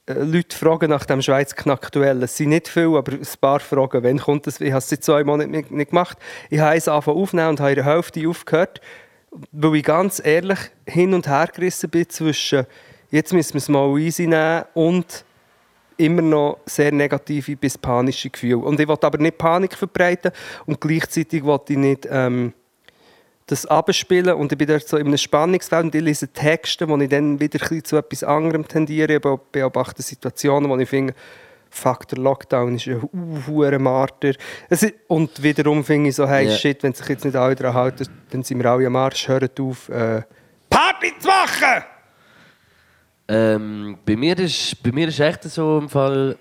äh, Leute fragen nach dem Schweiz Knackduell. Es sind nicht viele, aber ein paar fragen, wann kommt das? Ich habe es seit zwei Monaten nicht, nicht gemacht. Ich habe es angefangen aufnehmen und habe in der Hälfte aufgehört, weil ich ganz ehrlich hin und her gerissen bin zwischen jetzt müssen wir es mal easy nehmen und immer noch sehr negative bis panische Gefühle. Und ich wollte aber nicht Panik verbreiten und gleichzeitig wollte ich nicht ähm, das abspielen und ich bin dort so in einem Spannungsfeld und ich lese Texte, wo ich dann wieder ein bisschen zu etwas anderem tendiere, ich beobachte Situationen, wo ich finde, fuck, der Lockdown ist ein hoher Marter. Ist, und wiederum finde ich so, hey, Ja. shit, wenn sich jetzt nicht alle daran halten, dann sind wir alle am Arsch, hört auf, äh, Party zu machen! Ähm, bei, mir ist, bei mir ist echt so im Fall.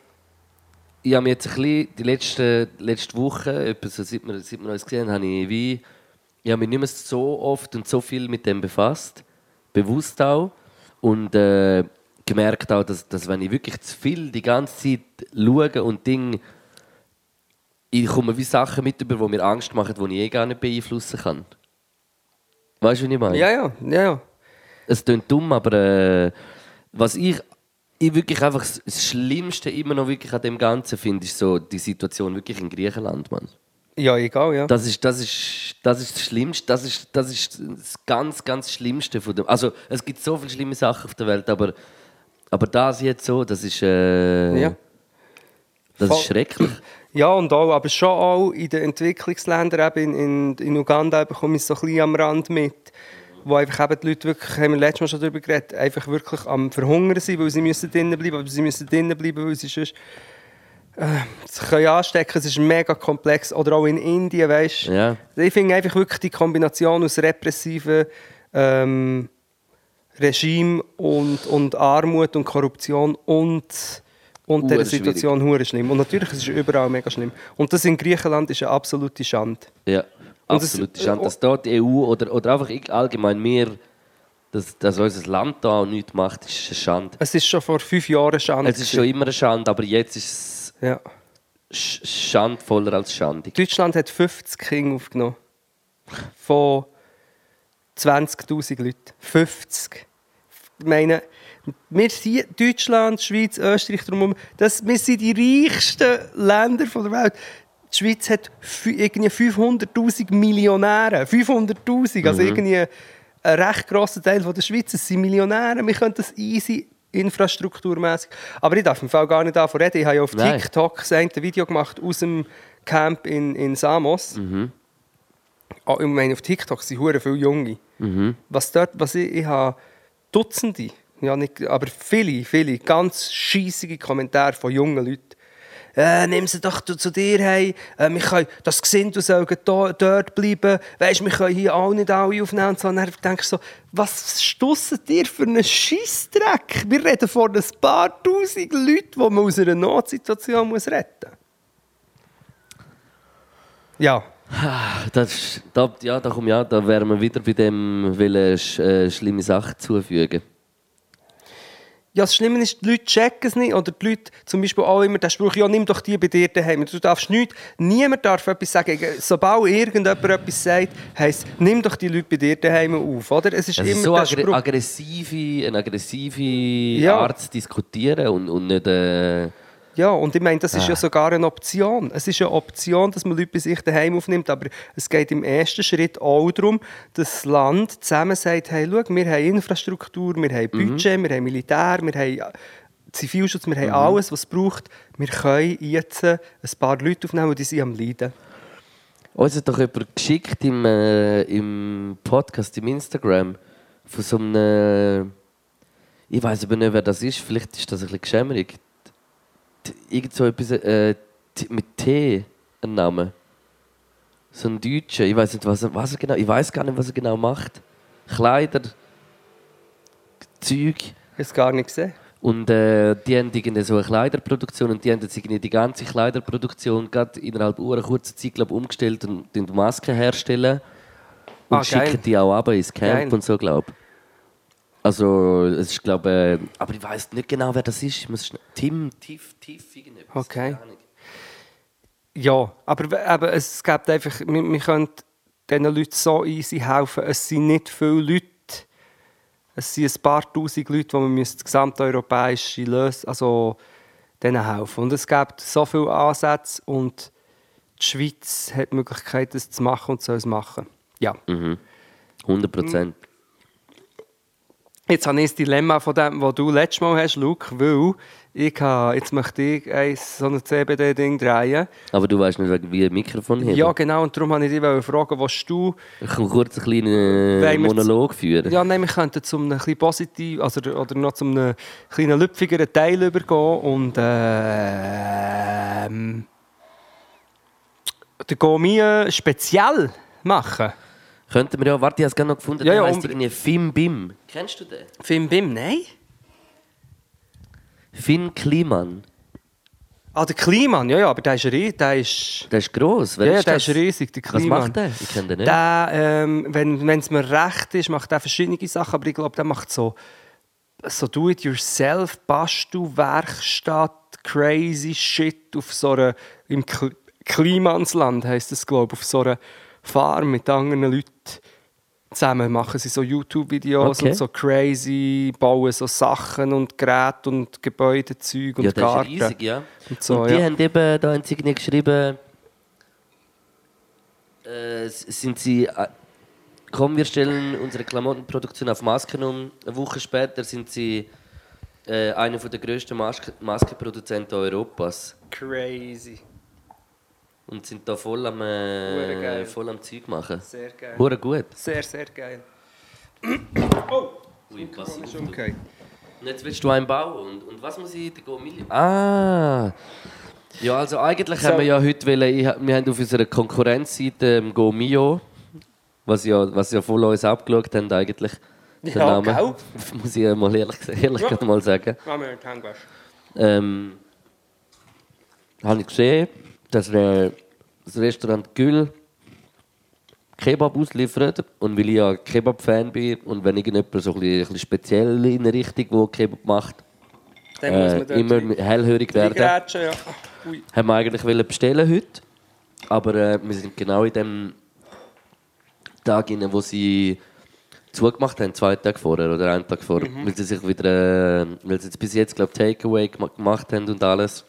Ich habe mich jetzt ein bisschen die letzte, letzte Woche, etwa so, seit, wir, seit wir uns gesehen haben, habe ich wie. Ich habe mich nicht mehr so oft und so viel mit dem befasst. Bewusst auch. Und äh, gemerkt auch, dass, dass wenn ich wirklich zu viel die ganze Zeit schaue und Dinge. Ich komme wie Sachen mit über, die mir Angst machen, die ich eh gar nicht beeinflussen kann. Weißt du, was ich meine? Ja, ja, ja, ja. es klingt dumm, aber äh, was ich, ich wirklich einfach das- Schlimmste immer noch wirklich an dem Ganzen finde, ist so die Situation wirklich in Griechenland, Mann. Ja, egal, ja. Das ist, das ist, das ist das Schlimmste, das ist, das ist das ganz, ganz Schlimmste von dem. Also es gibt so viele schlimme Sachen auf der Welt, aber, aber das jetzt so, das ist, äh, Ja. das Voll. ist schrecklich. Ja, und auch, aber schon auch in den Entwicklungsländern, eben in, in, in Uganda bekomme ich es so ein bisschen am Rand mit, wo einfach eben die Leute wirklich, haben wir letztes Mal schon darüber geredet, einfach wirklich am Verhungern sind, weil sie müssen drinnen bleiben, aber sie müssen drinnen bleiben, weil sie sonst äh, sich können anstecken Es ist mega komplex. Oder auch in Indien, weißt du. Ja. Ich finde einfach wirklich die Kombination aus repressiven ähm, Regime und, und Armut und Korruption und, und dieser Situation hure schlimm. Und natürlich ist es überall mega schlimm. Und das in Griechenland ist eine absolute Schande. Ja, Und es- absolut. Schande, dass dort die EU oder, oder einfach allgemein wir, dass, dass unser Land da nichts macht, ist eine Schande. Es ist schon vor fünf Jahren Schande. Es ist schon immer eine Schande, aber jetzt ist ja. es sch- schandvoller als schandig. Deutschland hat 50 Kinder aufgenommen. Von 20'000 Leuten. 50. Ich meine, wir sind Deutschland, Schweiz, Österreich, drumherum, das, wir sind die reichsten Länder der Welt. Die Schweiz hat irgendwie 500'000 Millionäre. 500'000, also irgendwie ein recht grosser Teil von der Schweiz sind Millionäre. Wir können das easy infrastrukturmäßig. Aber ich darf im Fall gar nicht davon reden. Ich habe ja auf Nein. TikTok eine Video gemacht aus dem Camp in, in Samos. Oh, ich meine, auf TikTok sind hure viele Junge. Was dort, was ich, ich habe Dutzende, ja nicht, aber viele, viele ganz scheissige Kommentare von jungen Leuten. Äh, nimm sie doch zu, dir hey, äh, wir können, das Gesinde soll do, dort bleiben, weißt, wir können hier auch nicht alle aufnehmen so. Und dann denkst du so, was stussen dir für einen Scheissdreck? Wir reden von ein paar tausend Leuten, die man aus einer Notsituation muss retten muss. Ja. Das, ist- da, ja, da, komm, ja, da wären wir wieder bei dem, sch, äh, schlimme Sachen zufügen. Ja, das Schlimme ist, die Leute checken es nicht. Oder die Leute, zum Beispiel auch immer den Spruch, ja, nimm doch die bei dir daheim. Du darfst nichts, niemand darf etwas sagen. Sobald irgendjemand etwas sagt, heisst nimm doch die Leute bei dir daheim auf. Oder? Es ist Es immer so der Spruch. aggressive, eine aggressive Ja. Art zu diskutieren und, und nicht. Äh, Ja, und ich meine, das ist Ah. ja sogar eine Option. Es ist eine Option, dass man Leute bei sich daheim aufnimmt, aber es geht im ersten Schritt auch darum, dass das Land zusammen sagt, hey, schau, wir haben Infrastruktur, wir haben Budget, wir haben Militär, wir haben Zivilschutz, wir haben alles, was es braucht. Wir können jetzt ein paar Leute aufnehmen, die sind am Leiden. uns hat doch jemand geschickt im, äh, im Podcast, im Instagram, von so einem. Ich weiß aber nicht, wer das ist, vielleicht ist das ein bisschen geschämerig. Irgend so etwas äh, mit T, ein Name. So ein Deutscher, ich weiß nicht, was er, was er genau. Ich weiß gar nicht, was er genau macht. Kleider, Zeug. Ich habe es gar nicht gesehen. Und äh, die haben irgendwie so eine Kleiderproduktion und die haben jetzt irgendwie die ganze Kleiderproduktion gerade innerhalb einer kurzen Zeit glaub, umgestellt und die Masken herstellen. Und Ah, schicken geil. die auch ab ins Camp Geil. und so, glaube Also, es ist, glaube äh, aber ich weiß nicht genau, wer das ist. Ich muss Tim, Tiff, Tiff, irgendetwas. Okay. Ja, aber, aber es gibt einfach, wir, wir können diesen Leuten so easy helfen. Es sind nicht viele Leute Es sind ein paar tausend Leute, die man müsste gesamteuropäische Lösung, also denen helfen. Und es gibt so viele Ansätze und die Schweiz hat die Möglichkeit, das zu machen und soll es machen. Ja. 100 Prozent. Jetzt habe ich das Dilemma von dem, was du letztes Mal hast, Luke, weil ich habe, jetzt möchte ich eins, so ein CBD-Ding drehen. Aber du weißt nicht, wie ein Mikrofon heben. Ja, genau, und darum wollte ich dich fragen, was du... Ich kann kurz einen kleinen Monolog führen. Ja, nein, wir könnten zum einem bisschen positiv, also, oder noch zum einem kleinen lüpfigeren Teil übergehen und ähm, den Gomi äh, speziell machen. Könnten wir ja, warte, ich habe es gerade noch gefunden, Ja, der ja, unbedingt. irgendwie Fim Bim. Kennst du den? Fim Bim, nein? Finn Kliman. Ah, der Kliman, ja, ja, aber der ist riesig, der ist... Der ist gross. Wer Ja, ist der das? ist riesig, der Was Kliman. macht der? Ich kenne den nicht. Der, ähm, wenn es mir recht ist, macht er verschiedene Sachen, aber ich glaube, der macht so, so Do-it-yourself, Bastelwerkstatt, crazy shit auf so einer, im Kl Klimansland heisst das, glaube ich, auf so einer Farm mit anderen Leuten zusammen machen sie so YouTube-Videos Okay. und so crazy, bauen so Sachen und Geräte und Gebäudezeug und ja, der Garten. ist riesig, ja. Und so, und die ja. haben eben, da haben sie geschrieben, äh, sind sie, äh, komm, wir stellen unsere Klamottenproduktion auf Masken um. Eine Woche später sind sie äh, einer der grössten Maske Maskenproduzenten Europas. Crazy. Und sind da voll am, äh, voll am Zeug machen. Sehr geil. Hure gut. Sehr, sehr geil. Oh, Ui, pass auf, okay. Und jetzt willst du einen bauen. Und, und was muss ich? Der Gomilli? Ah! Ja, also eigentlich So. haben wir ja heute wollen, ich, wir haben auf unserer Konkurrenzseite ähm, GoMio, was ja, was ja voll uns abgeschaut haben eigentlich. den Ja, gell? Muss ich ja mal ehrlich, ehrlich Ja. gerade mal sagen. Machen wir waschen. Ähm, habe ich gesehen, dass äh, das Restaurant Gül Kebab ausliefert. Und weil ich ja Kebab-Fan bin und wenn irgendjemand so ein bisschen, speziell in eine Richtung, wo Kebab macht, Dann muss man äh, immer hellhörig werden, reingrätschen, ja. Haben wir eigentlich wollen bestellen heute. Aber äh, wir sind genau in dem Tag, rein, wo sie zugemacht haben, zwei Tage vorher oder einen Tag vorher. Weil sie sich wieder, äh, weil sie jetzt bis jetzt, glaube Takeaway gema- gemacht haben und alles.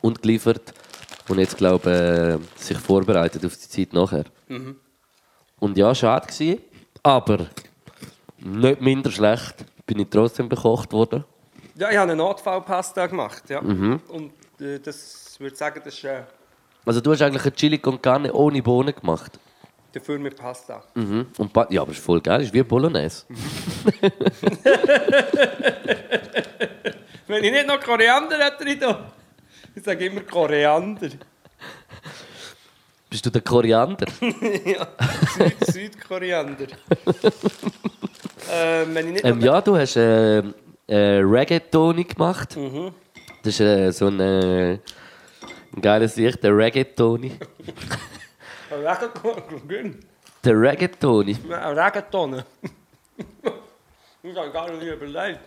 Und geliefert. Und jetzt, glaube äh, sich vorbereitet auf die Zeit nachher. Und ja, schade gewesen, aber nicht minder schlecht. Bin ich trotzdem bekocht worden. Ja, ich habe eine Notfallpasta gemacht, ja. Mhm. Und äh, das würde ich sagen, das ist äh, Also du hast eigentlich eine Chili con Carne ohne Bohnen gemacht. dafür mit Pasta. Mhm. Und ba- ja, aber ist voll geil, ist wie Bolognese. Wenn ich nicht noch Koriander hätte drin, da. Ich sage immer Koriander. Bist du der Koriander? ja, Süd Südkoriander. ähm, wenn ich nicht ähm, ja, du hast äh, äh, Reggaetoni gemacht. Mhm. Das ist äh, so ein, äh, ein geiles Licht, der Reggaetoni. Ein Regenton. Der Reggaetoni. Ein Regentonne. Ich habe gar nicht überlegt.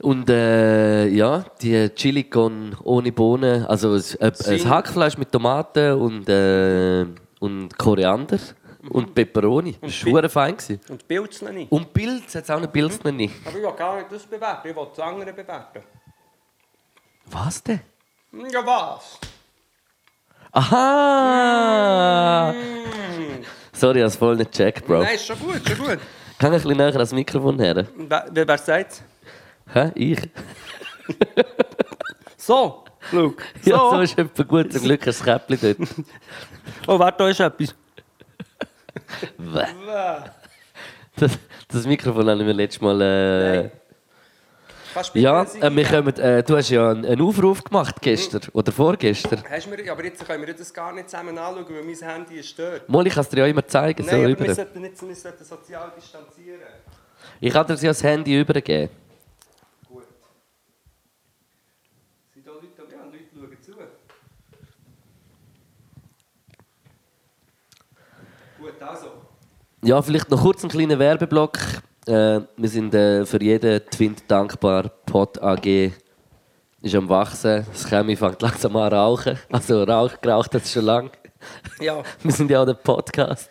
Und äh, ja, die Chili con ohne Bohnen, also ein, ein, Hackfleisch mit Tomaten und, äh, und Koriander und Peperoni. Das Pi- war fein. gewesen. Und Pilze nicht. Und Pilz hat es auch eine Pilz noch nicht. Aber ich will gar nicht das bewerten, ich will das andere bewerten. Was denn? Ja, was? Aha! Sorry, ich habe es voll nicht gecheckt, Bro. Nein, ist schon gut, schon gut. Kann ich ein bisschen näher ans Mikrofon her? Wer, wer, wer sagt Hä? Ich? So, Luke. So. Ja, so ist etwa gut. Zum Glück das Käppchen dort. Oh, warte, da ist etwas. Das, das Mikrofon haben wir letztes Mal... Äh, Nein. Ja, äh, wir kommen, äh, du hast ja einen, einen Aufruf gemacht gestern oder vorgestern. Hast du mir, aber jetzt können wir das gar nicht zusammen anschauen, weil mein Handy ist dort. Mal, ich kann es dir ja immer zeigen. so Nein, aber über. wir sollten, nicht, wir sollten sozial distanzieren. Ich kann dir ja das Handy übergeben. Gut. Sind da Leute da? Ja, Leute schauen zu. Gut, also. Ja, vielleicht noch kurz einen kleinen Werbeblock. Äh, wir sind äh, für jeden Twint dankbar. Pod AG ist am Wachsen. Das Chemie fängt langsam an rauchen. Also Rauch geraucht hat es schon lange. Ja. Wir sind ja auch der Podcast.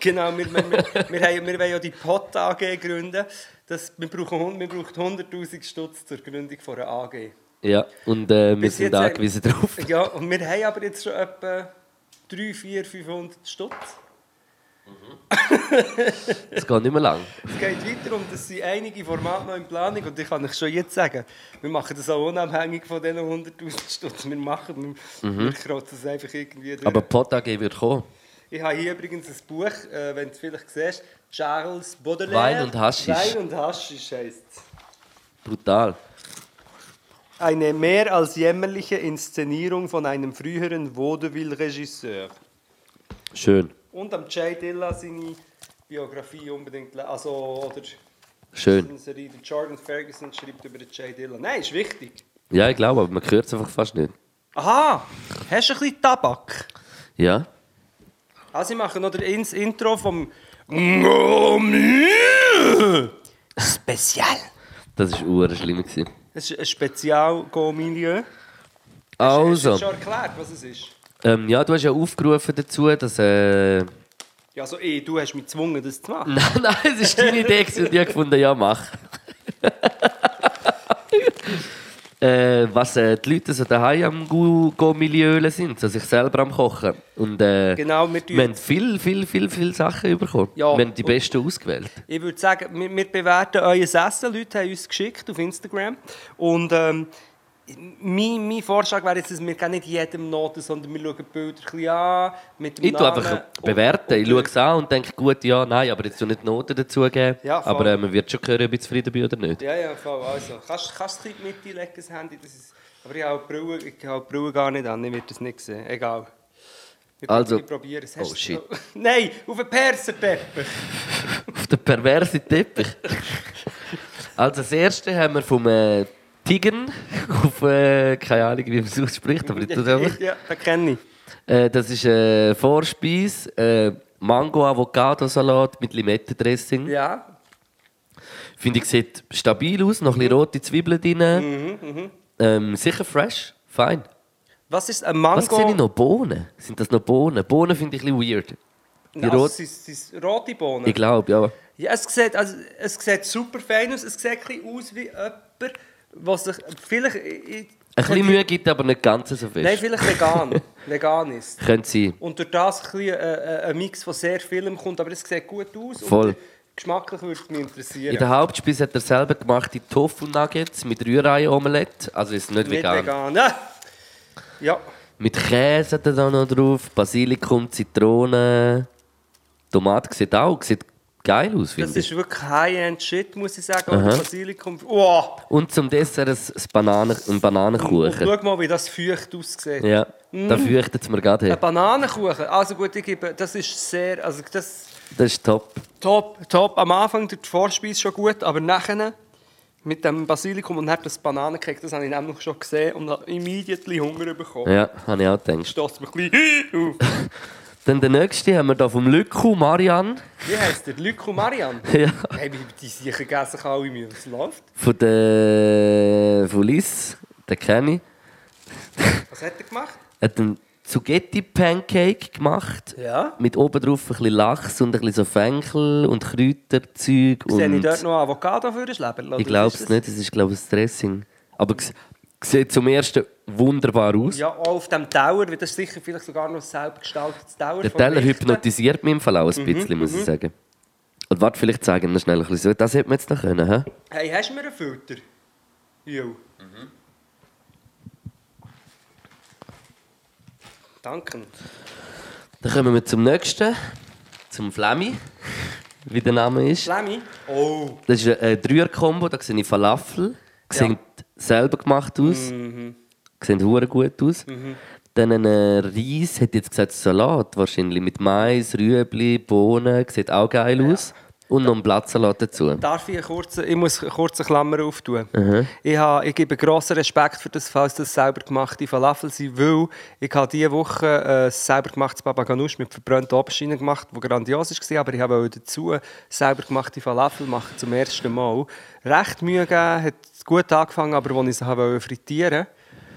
Genau, wir, wir, wir, wir, haben, wir wollen ja die Pot AG gründen. Das, wir brauchen, wir brauchen 100'000 Stutz zur Gründung von einer AG. Ja, und äh, wir sind angewiesen drauf. Ja, und wir haben aber jetzt schon etwa 3, 4, 500 Stutz. Es geht nicht mehr lang. Es geht weiter und es sind einige Formate noch in Planung und ich kann euch schon jetzt sagen, wir machen das auch unabhängig von diesen 100'000 Stutz. Wir machen, wir, wir kratzen es einfach irgendwie durch. Mhm. Aber Pot AG wird kommen. Ich habe hier übrigens ein Buch, äh, wenn du es vielleicht siehst, Charles Baudelaire. Wein und Haschisch. Wein und Haschisch heisst es. Brutal. Eine mehr als jämmerliche Inszenierung von einem früheren Vaudeville-Regisseur. Schön. Und am Jay Dilla seine Biografie unbedingt lesen. Also, oder Schön. Serie, der Jordan Ferguson schreibt über den Jay Dilla. Nein, ist wichtig. Ja, ich glaube, aber man hört es einfach fast nicht. Aha, hast du ein bisschen Tabak? Ja? Also, ich mache noch das Intro vom Spezial. Das war ur schlimm. gewesen. Das ist ein Spezial-Go-Milieu. Hast Also, du schon erklärt, was es ist? Ähm, ja, du hast ja aufgerufen dazu, dass. Äh, Ja, also eh, du hast mich gezwungen, das zu machen. nein, nein, es war deine Idee und ich habe gefunden, ja, mach. äh, was äh, die Leute so daheim am Go-Milieu sind, so sich selber am Kochen. Und, äh, Genau, wir wir haben viel, viel, viel, viel Sachen bekommen. Ja. Wir haben die besten ausgewählt. Ich würde sagen, wir, wir bewerten euer Essen. Leute haben uns geschickt auf Instagram. Und ähm, mein, mein Vorschlag wäre jetzt, dass wir nicht jedem Noten, sondern wir schauen die Bilder ein bisschen an. Mit dem Ich Namen einfach und- bewerten. Ich und- schaue es an und denke, gut, ja, nein, aber jetzt nicht Noten dazugeben. Ja, voll. aber äh, man wird schon hören, ob ich zufrieden bin oder nicht. Ja, ja, voll. Also, kannst kannst du die Mitte legen, das Handy? Das ist, aber ich habe die Brille, ich habe die Brille gar nicht an, ich werde das nicht sehen. Egal. Ich Also- ich probiere es. Oh, Hast du- shit. Nein, auf den Perserteppich. Auf den perversen Teppich. also das erste haben wir vom äh, Tigern auf, äh, keine Ahnung, wie man es ausspricht, aber ich tue es einfach. ja, das kenne ich. Äh, das ist äh, Vorspeise, äh, Mango-Avocado-Salat mit Limettendressing. Ja. Finde ich, sieht stabil aus, noch ein bisschen rote Zwiebeln drin. Mhm, ähm, sicher fresh, fein. Was ist ein Mango? Was sehe ich noch? Bohnen? Sind das noch Bohnen? Bohnen finde ich ein bisschen weird. Die Also, rot es rote Bohnen. ich glaube, ja. Ja, es sieht, also, es sieht super fein aus. Es sieht ein bisschen aus wie jemand, was sich vielleicht... Ich, Ein bisschen Mühe gibt aber nicht ganz so fest. Nein, vielleicht vegan. vegan ist. Könnte sein. Und durch das ein, bisschen, äh, äh, ein Mix von sehr vielem kommt. Aber es sieht gut aus. Voll. Geschmacklich würde es mich interessieren. In der Hauptspeise hat er selber gemachte Tofu-Nuggets mit Rührei-Omelette. Also ist nicht, Nicht vegan. vegan. Ah! Ja. Mit Käse hat er da noch drauf, Basilikum, Zitrone, Tomate sieht auch sieht geil aus, Das finde ich. ist wirklich High-End-Shit, muss ich sagen. Oder Basilikum. Oh. Und zum Dessert ein, Bananen, ein Und Bananenkuchen. schau mal, wie das feucht aussieht. Ja, da fürchtet es mir gerade Ein. Bananenkuchen. Also gut, ich gebe, das ist sehr, also das Das ist top. top, top. Am Anfang die Vorspeise schon gut, aber nachher mit dem Basilikum und dann das Bananencake, das habe ich nämlich schon gesehen und habe immediately Hunger bekommen. Ja, habe ich auch gedacht. Stoßt mich ein bisschen auf. Dann der nächste haben wir hier vom Lücku, Marian. Wie heisst der? Lyko Marian? Ja. Hey, die sicher gegessen kann alle mir. Was läuft? Von der von Liz, den kenne ich. Was hat er gemacht? Er hat einen Zugetti-Pancake gemacht. Ja. Mit oben drauf ein bisschen Lachs und ein bisschen so Fenchel und Kräuterzeug. Sehe ich Und dort noch Avocado für das Leben? ich glaube es nicht, es ist glaube ich ein Dressing. Aber sieht zum ersten wunderbar aus. Ja, auch auf dem Tower, weil das sicher vielleicht sogar noch ein selber gestaltetes Tower. Der Teller hypnotisiert mich im Fall auch ein Mhm, bisschen, muss ich sagen. Und warte, vielleicht zeigen wir schnell ein bisschen so. Das hätte man jetzt noch können, hä? Hey, hast du mir einen Filter? Jo. Danke. Dann kommen wir zum nächsten, zum Flemmi, wie der Name ist. Lemmy? Oh. Das ist ein Dreier-Kombo, da sehe ich Falafel. Sehen selber gemacht aus. Mhm. Sehen hure gut aus. Dann ein äh, Reis, hätte jetzt gesagt Salat wahrscheinlich, mit Mais, Rüebli, Bohnen, sieht auch geil aus. Und noch ein Blattsalat dazu. Darf ich, kurze, ich muss eine kurze Klammer auftun? Ich, habe, ich gebe grossen Respekt für das, falls das selber gemachte Falafel sind, weil ich habe diese Woche äh, ein selber gemachtes Baba Ganoush mit verbrannten Auberginen gemacht, das grandios war, aber ich habe auch dazu selber gemachte Falafel machen zum ersten Mal. Recht Mühe gegeben, hat gut angefangen, aber als ich sie habe frittieren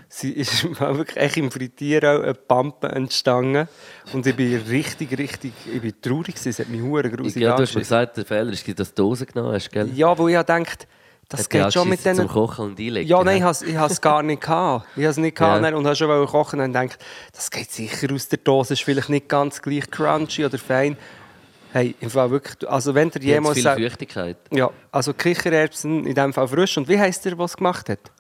sie ist wirklich echt im Frittieren eine Pampe entstanden. Und ich bin richtig, richtig, ich bin traurig gewesen. Es hat mich hure gruselig Ja, du hast mir gesagt, der Fehler ist, dass du das Dose genommen hast, gell? Ja, wo ich ja denkt, das Hat geht schon mit denen... Zum Kochen und Einlegen. Ja, nein, ich habe es gar nicht gehabt. Ich habe es nicht gehabt Ja. und habe schon kochen und gedacht, das geht sicher aus der Dose, ist vielleicht nicht ganz gleich crunchy oder fein. Hey, im Fall wirklich, also wenn hat jemals viel Feuchtigkeit. ja, also Kichererbsen in dem Fall frisch. Und wie heisst der, was gemacht hat?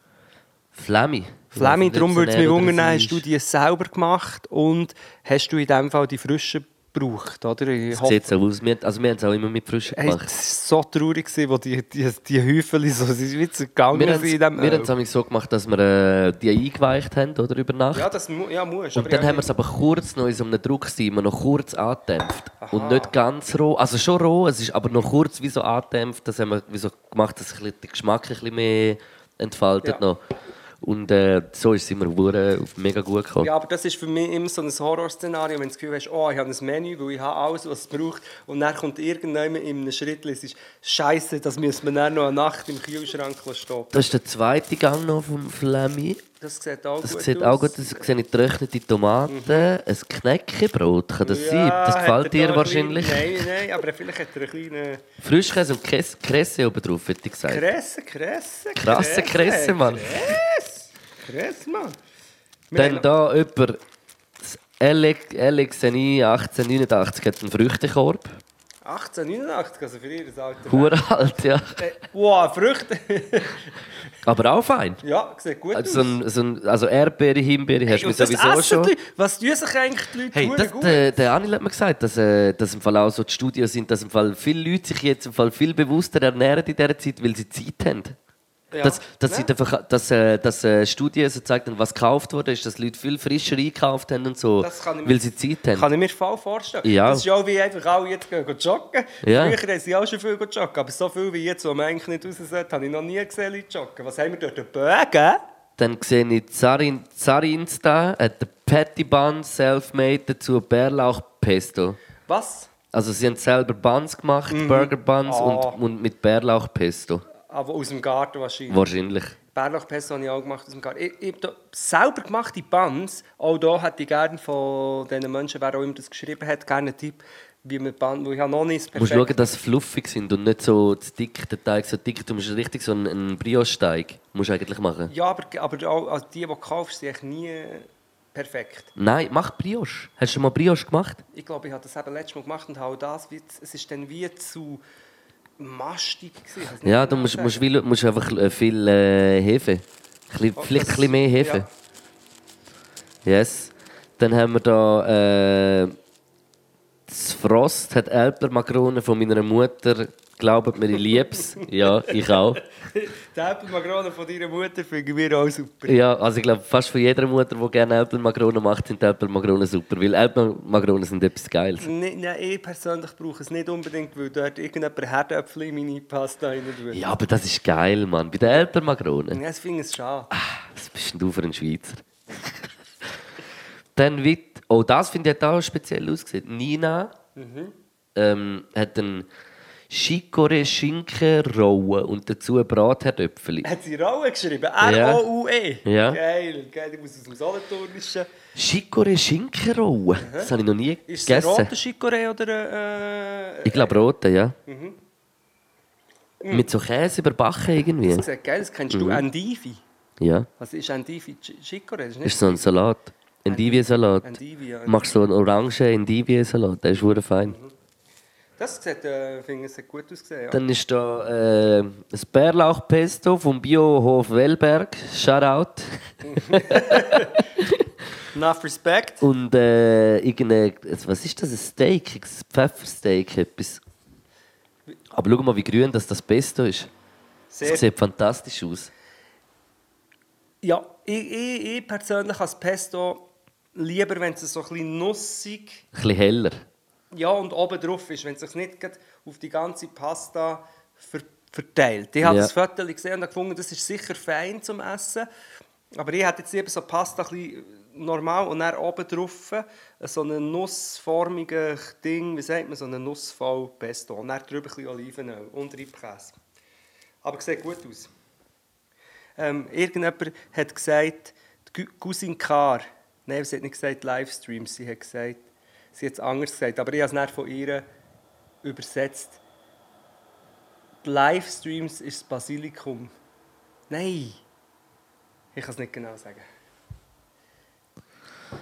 Flemmi. Flemmi, darum würde es mich er wundern, hast du die selber gemacht und hast du in dem Fall die frischen gebraucht, oder? Hoffe- sieht so aus. Wir, also wir haben es auch immer mit frischen Hey, gemacht. das war so traurig, gewesen, wo die, die, die Häufchen so sie sind wie gegangen Wir sind es dem wir haben es so gemacht, dass wir äh, die eingeweicht haben, oder, über Nacht. Ja, das mu ja, muss. Und dann haben wir es aber kurz noch in so einem Drucksteamer noch kurz angedämpft. Und nicht ganz roh. Also schon roh, es ist aber noch kurz wie so angedämpft. Das haben wir wie so gemacht, dass sich ein bisschen der Geschmack ein bisschen mehr entfaltet Ja. noch. Und äh, so ist es immer hure- mega gut gekommen. Ja, aber das ist für mich immer so ein Horrorszenario, wenn du das Gefühl hast, oh, ich habe ein Menü, weil ich habe alles, was es braucht. Und dann kommt irgendjemand in einem Schritt, es ist scheiße, das müssen wir dann noch eine Nacht im Kühlschrank stehen. Das ist der zweite Gang noch vom Flemmi. Das sieht auch Das gut sieht aus. auch gut. Ich sehe getrocknete Tomaten, ein Knäckebrot. Kann das sein? Das gefällt dir wahrscheinlich. Ein bisschen, nein, nein, aber vielleicht hat er einen kleinen Frischkäse und Käse, Kresse oben drauf, hätte ich gesagt. Kresse, Kresse, Krasse Kresse, Mann. Kresse, Kresse, Mann. Dann da jemand, das LXNI 1889 hat einen Früchtekorb. 1889, also für ihr das Alter. Hure alt, ja. Äh, Wow, Früchte. Aber auch fein. ja, sieht gut Also, aus. ein, so ein, also Erdbeere, Himbeere hast du sowieso schon. die. Was tun sich eigentlich die Leute Hey, das, gut? der, der Anil hat mir gesagt, dass, äh, dass im Fall auch so die Studien sind, dass im Fall viele Leute sich jetzt im Fall viel bewusster ernähren in dieser Zeit, weil sie Zeit haben. Ja. Dass, dass, Ja. einfach, dass, äh, dass äh, Studien so zeigen, was gekauft wurde, ist, dass Leute viel frischer eingekauft haben und so, mir- weil sie Zeit haben. Kann ich mir voll vorstellen. Ja. Das ist ja auch wie einfach alle jetzt gehen, gehen joggen. Ja. Früher haben sie auch schon viel joggen, aber so viel wie jetzt, wo man eigentlich nicht raus sollte, habe ich noch nie gesehen, Leute joggen. Was haben wir dort? Bögen? Dann sehe ich Zarin, Zarins da, hat den Patty Bun, Selfmade, dazu Bärlauch Pesto. Was? Also sie haben selber Buns gemacht, Burger Buns Ah. und, und mit Bärlauch Pesto. Aber aus dem Garten wahrscheinlich. Wahrscheinlich. Bärlauchpesto habe ich auch gemacht aus dem Garten. Ich, ich, da, selber gemachte Buns, auch da hätte ich gerne von diesen Menschen, wer auch immer das geschrieben hat, gerne einen Tipp, wie man Buns, weil ich habe noch nicht das Du musst schauen, dass sie fluffig sind und nicht so zu dick, der Teig so dick. Du musst richtig so einen, einen Brioche-Teig musst eigentlich machen. Ja, aber, aber auch, also die, die du kaufst, sind eigentlich nie perfekt. Nein, mach Brioche. Hast du schon mal Brioche gemacht? Ich glaube, ich habe das eben letztes Mal gemacht und habe das, es ist dann wie zu mastig Ja, du musst, musst, viel- musst einfach äh, viel äh, Hefe. Bisschen- Oh, vielleicht ein bisschen mehr Hefe. ja. Yes. Dann haben wir da äh, das Frost hat Älplermakronen von meiner Mutter. Glaubt mir, ich lieb's. ja, ich auch. Die Äpfelmakronen von deiner Mutter finden wir auch super. Ja, also ich glaube, fast von jeder Mutter, die gerne Älplermakronen macht, sind die Älplermakronen super. Weil Älplermakronen sind etwas Geiles. Nee, nein, ich persönlich brauche es nicht unbedingt, weil dort irgendjemand Herdöpfel in meine Pasta rein tut. Ja, aber das ist geil, Mann. Bei den Älplermakronen. Ja, ich finde es schade. Was bist denn du für ein Schweizer? Dann wird. Oh, das finde ich hat auch speziell ausgesehen. Nina ähm, hat einen Chicorée Schinkenrolle und dazu Bratherdöpfel. Hat sie Raue geschrieben? R-O-U-E? Ja. Geil, geil, ich muss aus dem Solothurnischen. Chicorée Schinkenrolle? Das habe ich noch nie Ist es ein gegessen. roter Chicorée oder äh, Ich glaube rote, ja. Mit so Käse überbacken irgendwie. Das sieht geil, das kennst Mhm. du Endivi. Ja, Was ist Endivi? Chi- Chicorée? Das ist ist so ein Salat. Endivie-Salat. Endivi, ja. Du machst so einen orangen Endivie-Salat, der ist wirklich fein. Das sieht, äh, finde ich, gut ausgesehen. Ja. Dann ist da äh, das Bärlauchpesto vom Biohof Wellberg. Shoutout. Enough Respect. Und äh, irgendein, was ist das? Ein Steak? Ein Pfeffersteak, etwas. Aber schau mal, wie grün das, das Pesto ist. Sehr Das sieht fantastisch aus. Ja, ich, ich, ich persönlich als Pesto lieber, wenn es so ein bisschen nussig Ein bisschen heller. Ja, und oben drauf ist, wenn es sich nicht auf die ganze Pasta ver verteilt. Ich habe Ja. das Foto gesehen und gefunden, das ist sicher fein zum Essen. Aber ich hätte jetzt lieber so Pasta ein bisschen normal und dann oben drauf so ein nussformiges Ding, wie sagt man, so ein nussvoll Pesto. Und dann drüber ein bisschen Olivenöl und Reibkäse. Aber sieht gut aus. Ähm, irgendjemand hat gesagt, Cousine Car, nein, sie hat nicht gesagt Livestreams, sie hat gesagt, sie hat es anders gesagt, aber ich habe es nicht von ihr übersetzt. Die Livestreams ist das Basilikum. Nein, ich kann es nicht genau sagen.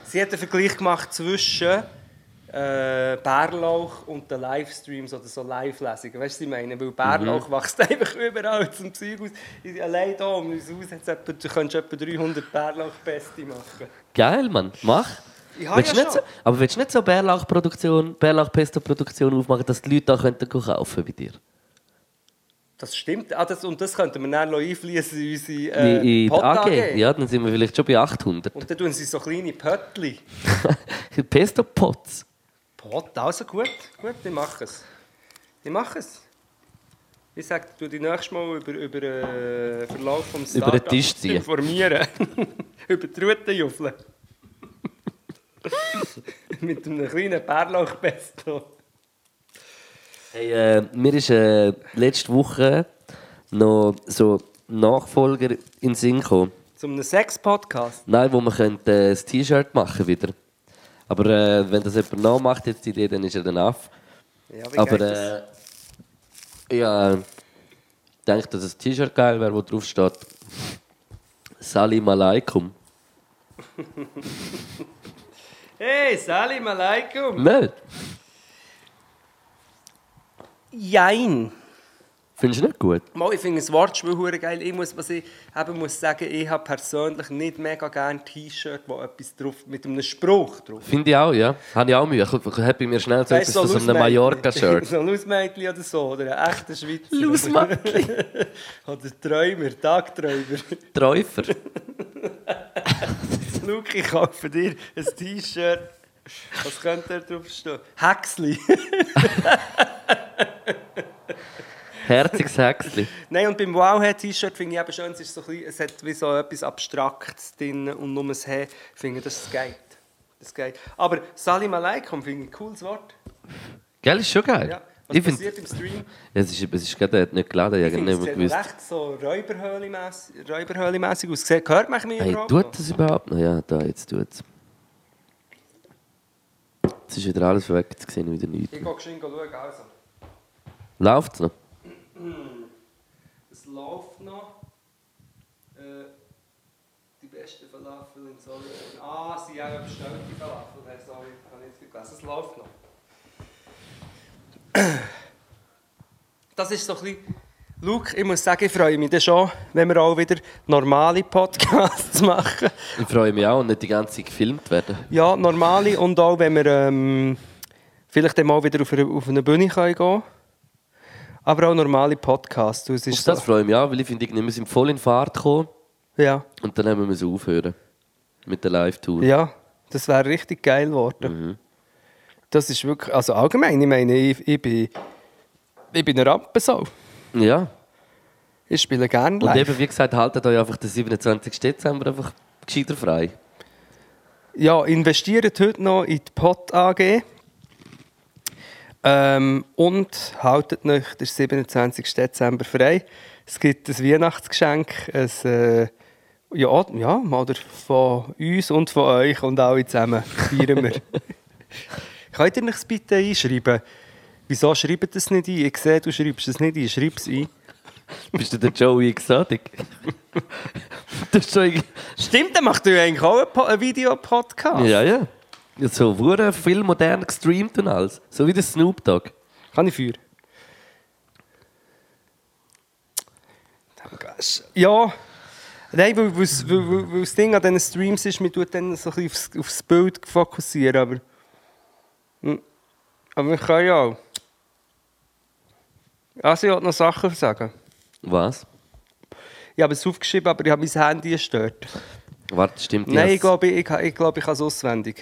Sie hat einen Vergleich gemacht zwischen äh, Bärlauch und den Livestreams oder so Live-Lesungen. Weißt du, was ich meine? Weil Bärlauch wächst einfach überall zum Zeug aus. Allein hier um uns Haus hat's etwa, du könntest etwa 300 Bärlauch-Beste machen. Geil, Mann. Mach. Habe Willst ja nicht so, aber willst du nicht so Bärlauchproduktion, Bärlauchpesto-Produktion aufmachen, dass die Leute da könnten kaufen bei dir? Das stimmt. Ah, das, und das könnten wir dann noch einfließen in unsere äh, in die Pot AG. Ja, dann sind wir vielleicht schon bei 800. Und dann tun sie so kleine Pöttli. Pesto-Pots. Pot, also gut, gut, ich mache es. Ich mache es. Ich sage, du die nächstes Mal über, über den Verlauf Über den Startups Tisch ziehen. informieren. über die Routenjuffeln. Mit einem kleinen Bärlauchpesto. Hey, äh, mir ist äh, letzte Woche noch so Nachfolger in den Sinn gekommen. Zum einem Sex-Podcast. Nein, wo man könnte, äh, das T-Shirt machen wieder. Aber äh, wenn das jemand nachmacht, jetzt die Idee, dann ist er dann auf. Ja, wie Aber äh, ja, ich denke, dass ein T-Shirt geil wäre, wo drauf steht Salim Alaikum. Hey, Salim alaikum. Nicht? Jein. Findest du nicht gut? Mal, ich finde das Wortspiel hure geil. Ich muss, was ich eben muss sagen, ich habe persönlich nicht mega gerne T-Shirt, wo etwas drauf, mit einem Spruch drauf. Finde ich auch, ja. Habe ich auch Mühe. Ich habe bei mir schnell so etwas von so einem Mallorca-Shirt. so ein Lausmädchen oder so, oder ein echter Schweizer. Lausmädchen. oder Träumer, Tagträumer. Träufer. Luke, ich kaufe dir ein T-Shirt. Was könnte da drauf stehen? Häcksli. Herziges Häcksli. Nein, und beim Wow-T-Shirt finde ich eben schön, es, ist so ein bisschen, es hat wie so etwas Abstraktes drin und nur ein finde ich, das geht. Das geht. Aber Salim Aleikum finde ich ein cooles Wort. Gell, ist schon geil. Ja. Was ich passiert im Stream? es ist, es ist gerade nicht geladen, ich Ich habe nicht es mehr sieht recht so Räuberhöhle-mässig Räuberhöhle aus. Hört man mich Hey, überhaupt tut noch? das überhaupt noch? Ja, da, jetzt tut es. Jetzt ist wieder alles weg, jetzt sehe ich wieder nichts. Ich gehe geschwind schauen. Also. Läuft es noch? Es läuft noch. Äh, die beste Falafel in Solothurn. Ah, sie haben bestellt die Falafel. Sorry, ich habe nicht viel gelesen. Es läuft noch. Das ist so ein bisschen... Luke, ich muss sagen, ich freue mich dann schon, wenn wir auch wieder normale Podcasts machen. Ich freue mich auch, nicht die ganze Zeit gefilmt werden. Ja, normale und auch, wenn wir ähm, vielleicht mal wieder auf eine, auf eine Bühne können gehen Aber auch normale Podcasts. Du, Es Auf das so, freue ich mich auch, weil ich finde, wir sind voll in Fahrt gekommen ja. und dann haben wir müssen aufhören mit der Live-Tour. Ja, das wäre richtig geil geworden. Das ist wirklich, also allgemein, ich meine, ich, ich bin, ich bin eine Rampensau. Ja. Ich spiele gerne Und live. eben, wie gesagt, haltet euch einfach den 27. Dezember einfach gescheiter frei. Ja, investiert heute noch in die Pot AG. Ähm, und haltet euch den 27. Dezember frei. Es gibt ein Weihnachtsgeschenk, ein, äh, ja, ja, mal der- von uns und von euch und alle zusammen feiern wir. Könnt ihr das bitte einschreiben? Wieso schreibt das nicht ein? Ich sehe, du schreibst es nicht ein. Schreib es ein. Bist du der Joey Exotic? das schon... Stimmt, dann macht ihr eigentlich auch einen, Po- einen Videopodcast. Ja, ja. ja so wurde viel modern gestreamt und alles. So wie der Snoop Dogg. Kann ich Feuer? Ja. Nein, weil, weil, weil, weil, das Ding an diesen Streams ist, man tut dann so ein bisschen aufs, aufs Bild fokussieren, aber... Hm. Aber wir können ja auch. Also ich wollte noch Sachen sagen. Was? Ich habe es aufgeschrieben, aber ich habe mein Handy gestört. Warte, stimmt Nein, ich glaube, ich, ich, glaube, ich kann es auswendig.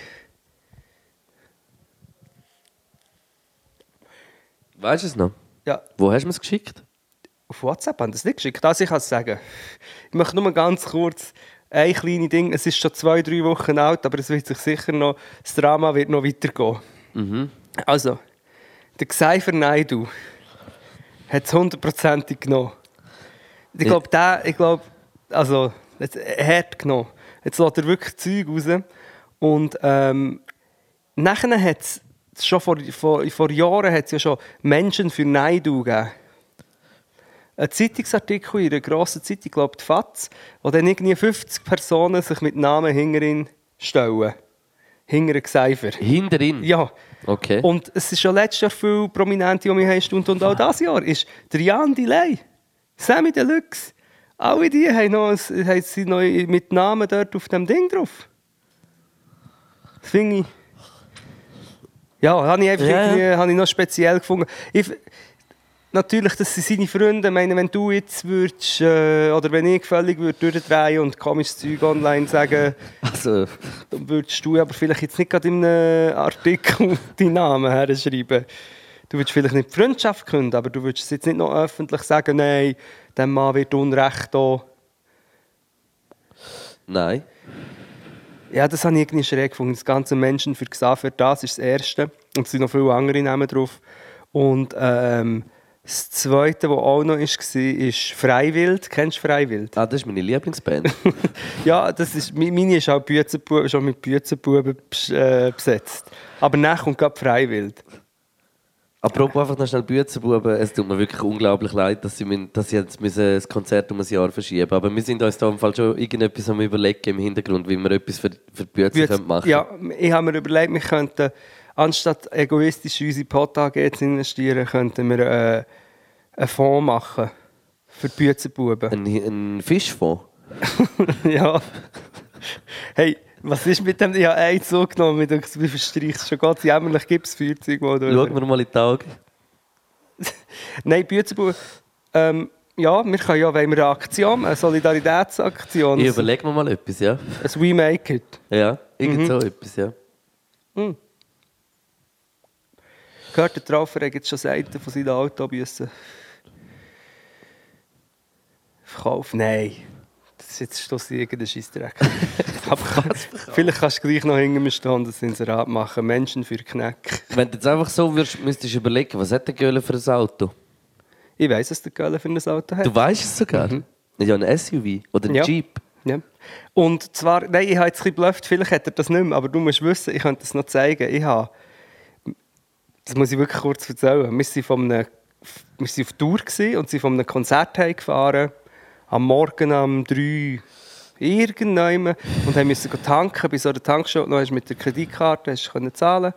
Weißt du es noch? Ja, Wo hast du mir es geschickt? Auf WhatsApp haben das nicht geschickt. Also ich kann es sagen. Ich möchte nur ganz kurz ein kleines Ding. Es ist schon zwei, drei Wochen alt, aber es wird sich sicher noch, das Drama wird noch weitergehen. Also, der Xeifer Naidu hat es hundertprozentig genommen. Ich glaube, der, ich glaube, also, es- er hat genommen. Jetzt lässt er wirklich Zeug raus. Und ähm, nachher hat es schon vor, vor, vor Jahren hat's ja schon Menschen für Naidu gegeben. Ein Zeitungsartikel in einer grossen Zeitung, ich glaube die FAZ, wo dann irgendwie 50 Personen sich mit Namen hinterin stellen. Hinter einen Geseifer. Hinterin? Ja. Okay. Und es ist schon letztes Jahr viele Prominente, die wir haben und, und auch dieses Jahr ist der Jan Delay, Sammy Deluxe. Alle die haben, noch, ein- haben sie noch mit Namen dort auf dem Ding drauf. Das finde ich... Ja, habe ich einfach Ja, habe ich noch speziell gefunden. Ich, natürlich, das sind seine Freunde. Ich meine, wenn du jetzt würdest, äh, oder wenn ich völlig würde durchdrehen und komisches Zeug online sagen, Also, dann würdest du aber vielleicht jetzt nicht gerade in einem Artikel deinen Namen herschreiben. Du würdest vielleicht nicht die Freundschaft künden, aber du würdest jetzt nicht noch öffentlich sagen, nein, dem Mann wird Unrecht da. nein. Ja, das habe ich irgendwie schräg gefunden. Das ganze Menschen für Xaver, das ist das Erste. Und es sind noch viele andere Namen drauf. Und ähm, das Zweite, was auch noch war, ist Freiwild. Kennst du Freiwild? Ah, das ist meine Lieblingsband. Ja, das ist, meine ist auch Büzenbu schon mit Büzenbuben äh, besetzt. Aber nachher kommt gerade Freiwild. Apropos einfach noch schnell Büzenbuben, es tut mir wirklich unglaublich leid, dass sie, müssen- dass sie jetzt müssen das Konzert um ein Jahr verschieben Aber wir sind uns da im Fall schon irgendetwas am überlegen im Hintergrund, wie wir etwas für, für die Büzen Büz- können machen Ja, ich habe mir überlegt, wir könnten, anstatt egoistisch in unsere Potage zu investieren, könnten wir äh, einen Fonds machen. Für die Büzenbuben. Ein, ein Fischfonds. ja. Hey, was ist mit dem? Ich habe einen zugenommen, mit dem wie verstreicht es schon Gott, jämmerlich gibt es Feuerzeug mal durch. Schauen wir mal in die Augen. Nein, Büzenbuben, ähm, ja, wir können ja, wenn wir eine Aktion, eine Solidaritätsaktion, Ich überlege mir mal etwas, ja. ein We Make It. Ja, irgend Mhm. so etwas, ja. Gehört der Traufer hat jetzt schon Seiten von seinen Autobussen verkauft? Nein. Das ist jetzt schlussendlich irgendein Scheissdreck. Vielleicht kannst du gleich noch hinter mir stehen und das Inserat machen. Menschen für Kneck. Wenn du jetzt einfach so würdest, müsstest du überlegen, was hat der Göhle für ein Auto? Ich weiss, was der Göller für ein Auto hat. Du weißt es sogar. Ja, ein SUV oder ein Mhm. Ja. Jeep. Ja. Und zwar, nein, ich habe jetzt ein bisschen geblufft, vielleicht hat er das nicht mehr, aber du musst wissen, ich könnte es noch zeigen. Ich habe, das muss ich wirklich kurz erzählen. Wir sind, von einem, wir sind auf Tour und sind von einem Konzert heimgefahren. Am Morgen um 3 irgendwann und haben müssen tanken. Bei so einer Tankstelle noch mit der Kreditkarte hast können zahlen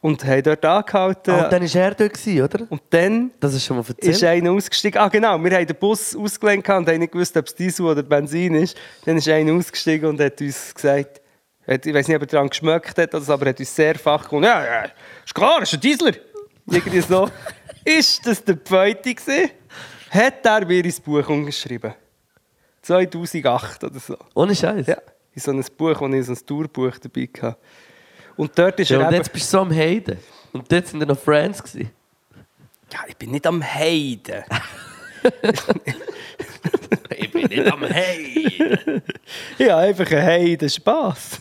und haben dort angehalten. Ah, und dann war er dort, gewesen, oder? und dann Das ist schon mal ist erzählt. einer ausgestiegen. Ah, genau. Wir haben den Bus ausgelenkt und haben nicht gewusst, ob es Diesel oder Benzin ist. Dann ist einer ausgestiegen und hat uns gesagt, hat- ich weiß nicht, ob er daran geschmeckt hat, aber er hat uns sehr fach gesagt, ja, ja, ist klar, ist ein Diesler. Irgendwie so. ist das der Pfeute gewesen? Hat er mir ins Buch umgeschrieben. 2008 oder so. Ohne Scheiß. Ja, in so einem Buch, wo ich so ein Tourbuch dabei hatte. Und dort ist Ja, er und eben... jetzt bist du so am Heiden. Und dort sind ja noch Friends. Gewesen. Ja, ich bin nicht am Heiden. Bin nicht am Heiden. Ja, einfach ein Heiden Spass.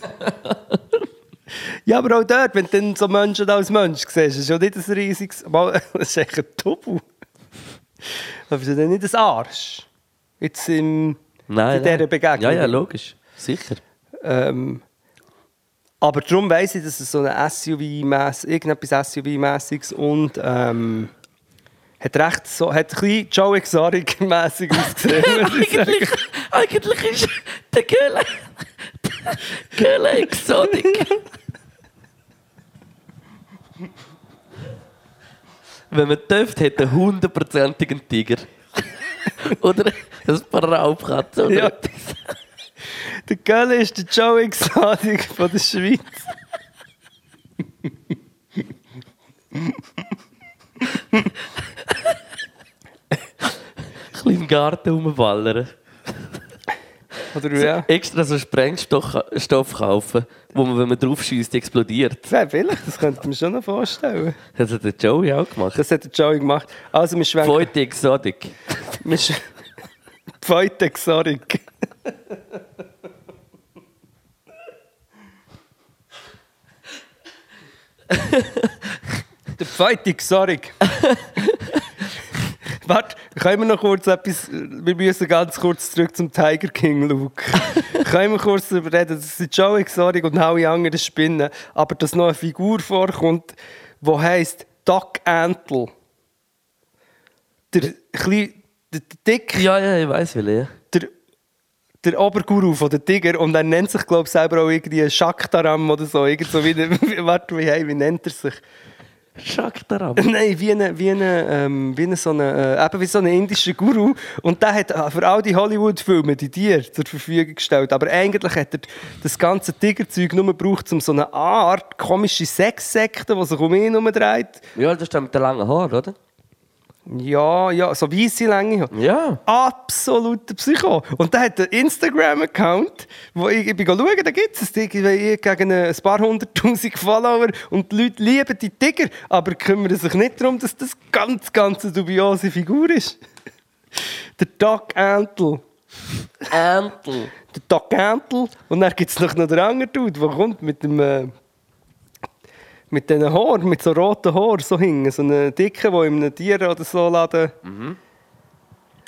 ja, aber auch dort, wenn du dann so Menschen als Mensch siehst, ist ja nicht ein riesiges. Mal, Das ist echt ein Tubu. Aber ist ja nicht ein Arsch. Jetzt im, Nein, in dieser nein. Begegnung. Ja, ja, logisch. Sicher. Ähm, aber darum weiss ich, dass es so ein SUV-mäss, irgendetwas SUV-mässiges und ähm, hat recht so, hat ein bisschen Joe Exotic-mässig ausgesehen. eigentlich, eigentlich ist der Göhle. Göhle Exotik. Wenn man dürfte, hätte er einen Tiger. oder ein paar Raubkatzen. Oder Ja. etwas. Der Gölle ist der Joe Exotic von der Schweiz. Bisschen im Garten rumballern. Oder ja? Extra so Sprengstoff Stoff kaufen, wo man, wenn man drauf schießt, explodiert. Ja, vielleicht, das könnte man schon noch vorstellen. Das hat der Joey auch gemacht. Das hat der Joey gemacht. Also, wir schwenken. Heute Exotik. Pfeute Exotic. der Pfeute Exotic. Warte, können wir noch kurz etwas. Wir müssen ganz kurz zurück zum Tiger King, Luke. können wir kurz darüber reden, dass die Joe Exotic und alle anderen spinnen, aber dass noch eine Figur vorkommt, die heisst Doc Antle. Der, der, der Dick, Ja, ja, ich weiß will ja. der, der Oberguru von den Tiger und er nennt sich, glaube ich, selber auch irgendwie Shaktaram oder so. Irgend so wie, warte, wie, hey, wie nennt er sich? Shaktaram. Nein, wie eine, wie eine, ähm, wie eine, so eine, äh, eben wie so ein indischer Guru. Und der hat äh, für all die Hollywood-Filme die Tiere zur Verfügung gestellt. Aber eigentlich hat er das ganze Tigerzeug nur gebraucht, um so eine Art komische Sexsekte, die sich um ihn herum dreht. Ja, das ist der mit den langen Haaren, oder? Ja, ja, so weisse Länge. hat. Ja. Absoluter Psycho. Und der hat einen Instagram-Account, wo ich, ich bin schauen, da gibt es irgendwie gegen ein paar hunderttausend Follower und die Leute lieben die Tiger, aber kümmern sich nicht darum, dass das ganz, ganz eine dubiose Figur ist. Der Doc Antle. Antel. Der Doc Antle. Und dann gibt es noch den anderen Dude, der kommt mit dem... Äh, mit diesen Haaren, mit so roten Haaren so hingen. So einen dicken, der in einem Tier oder so laden.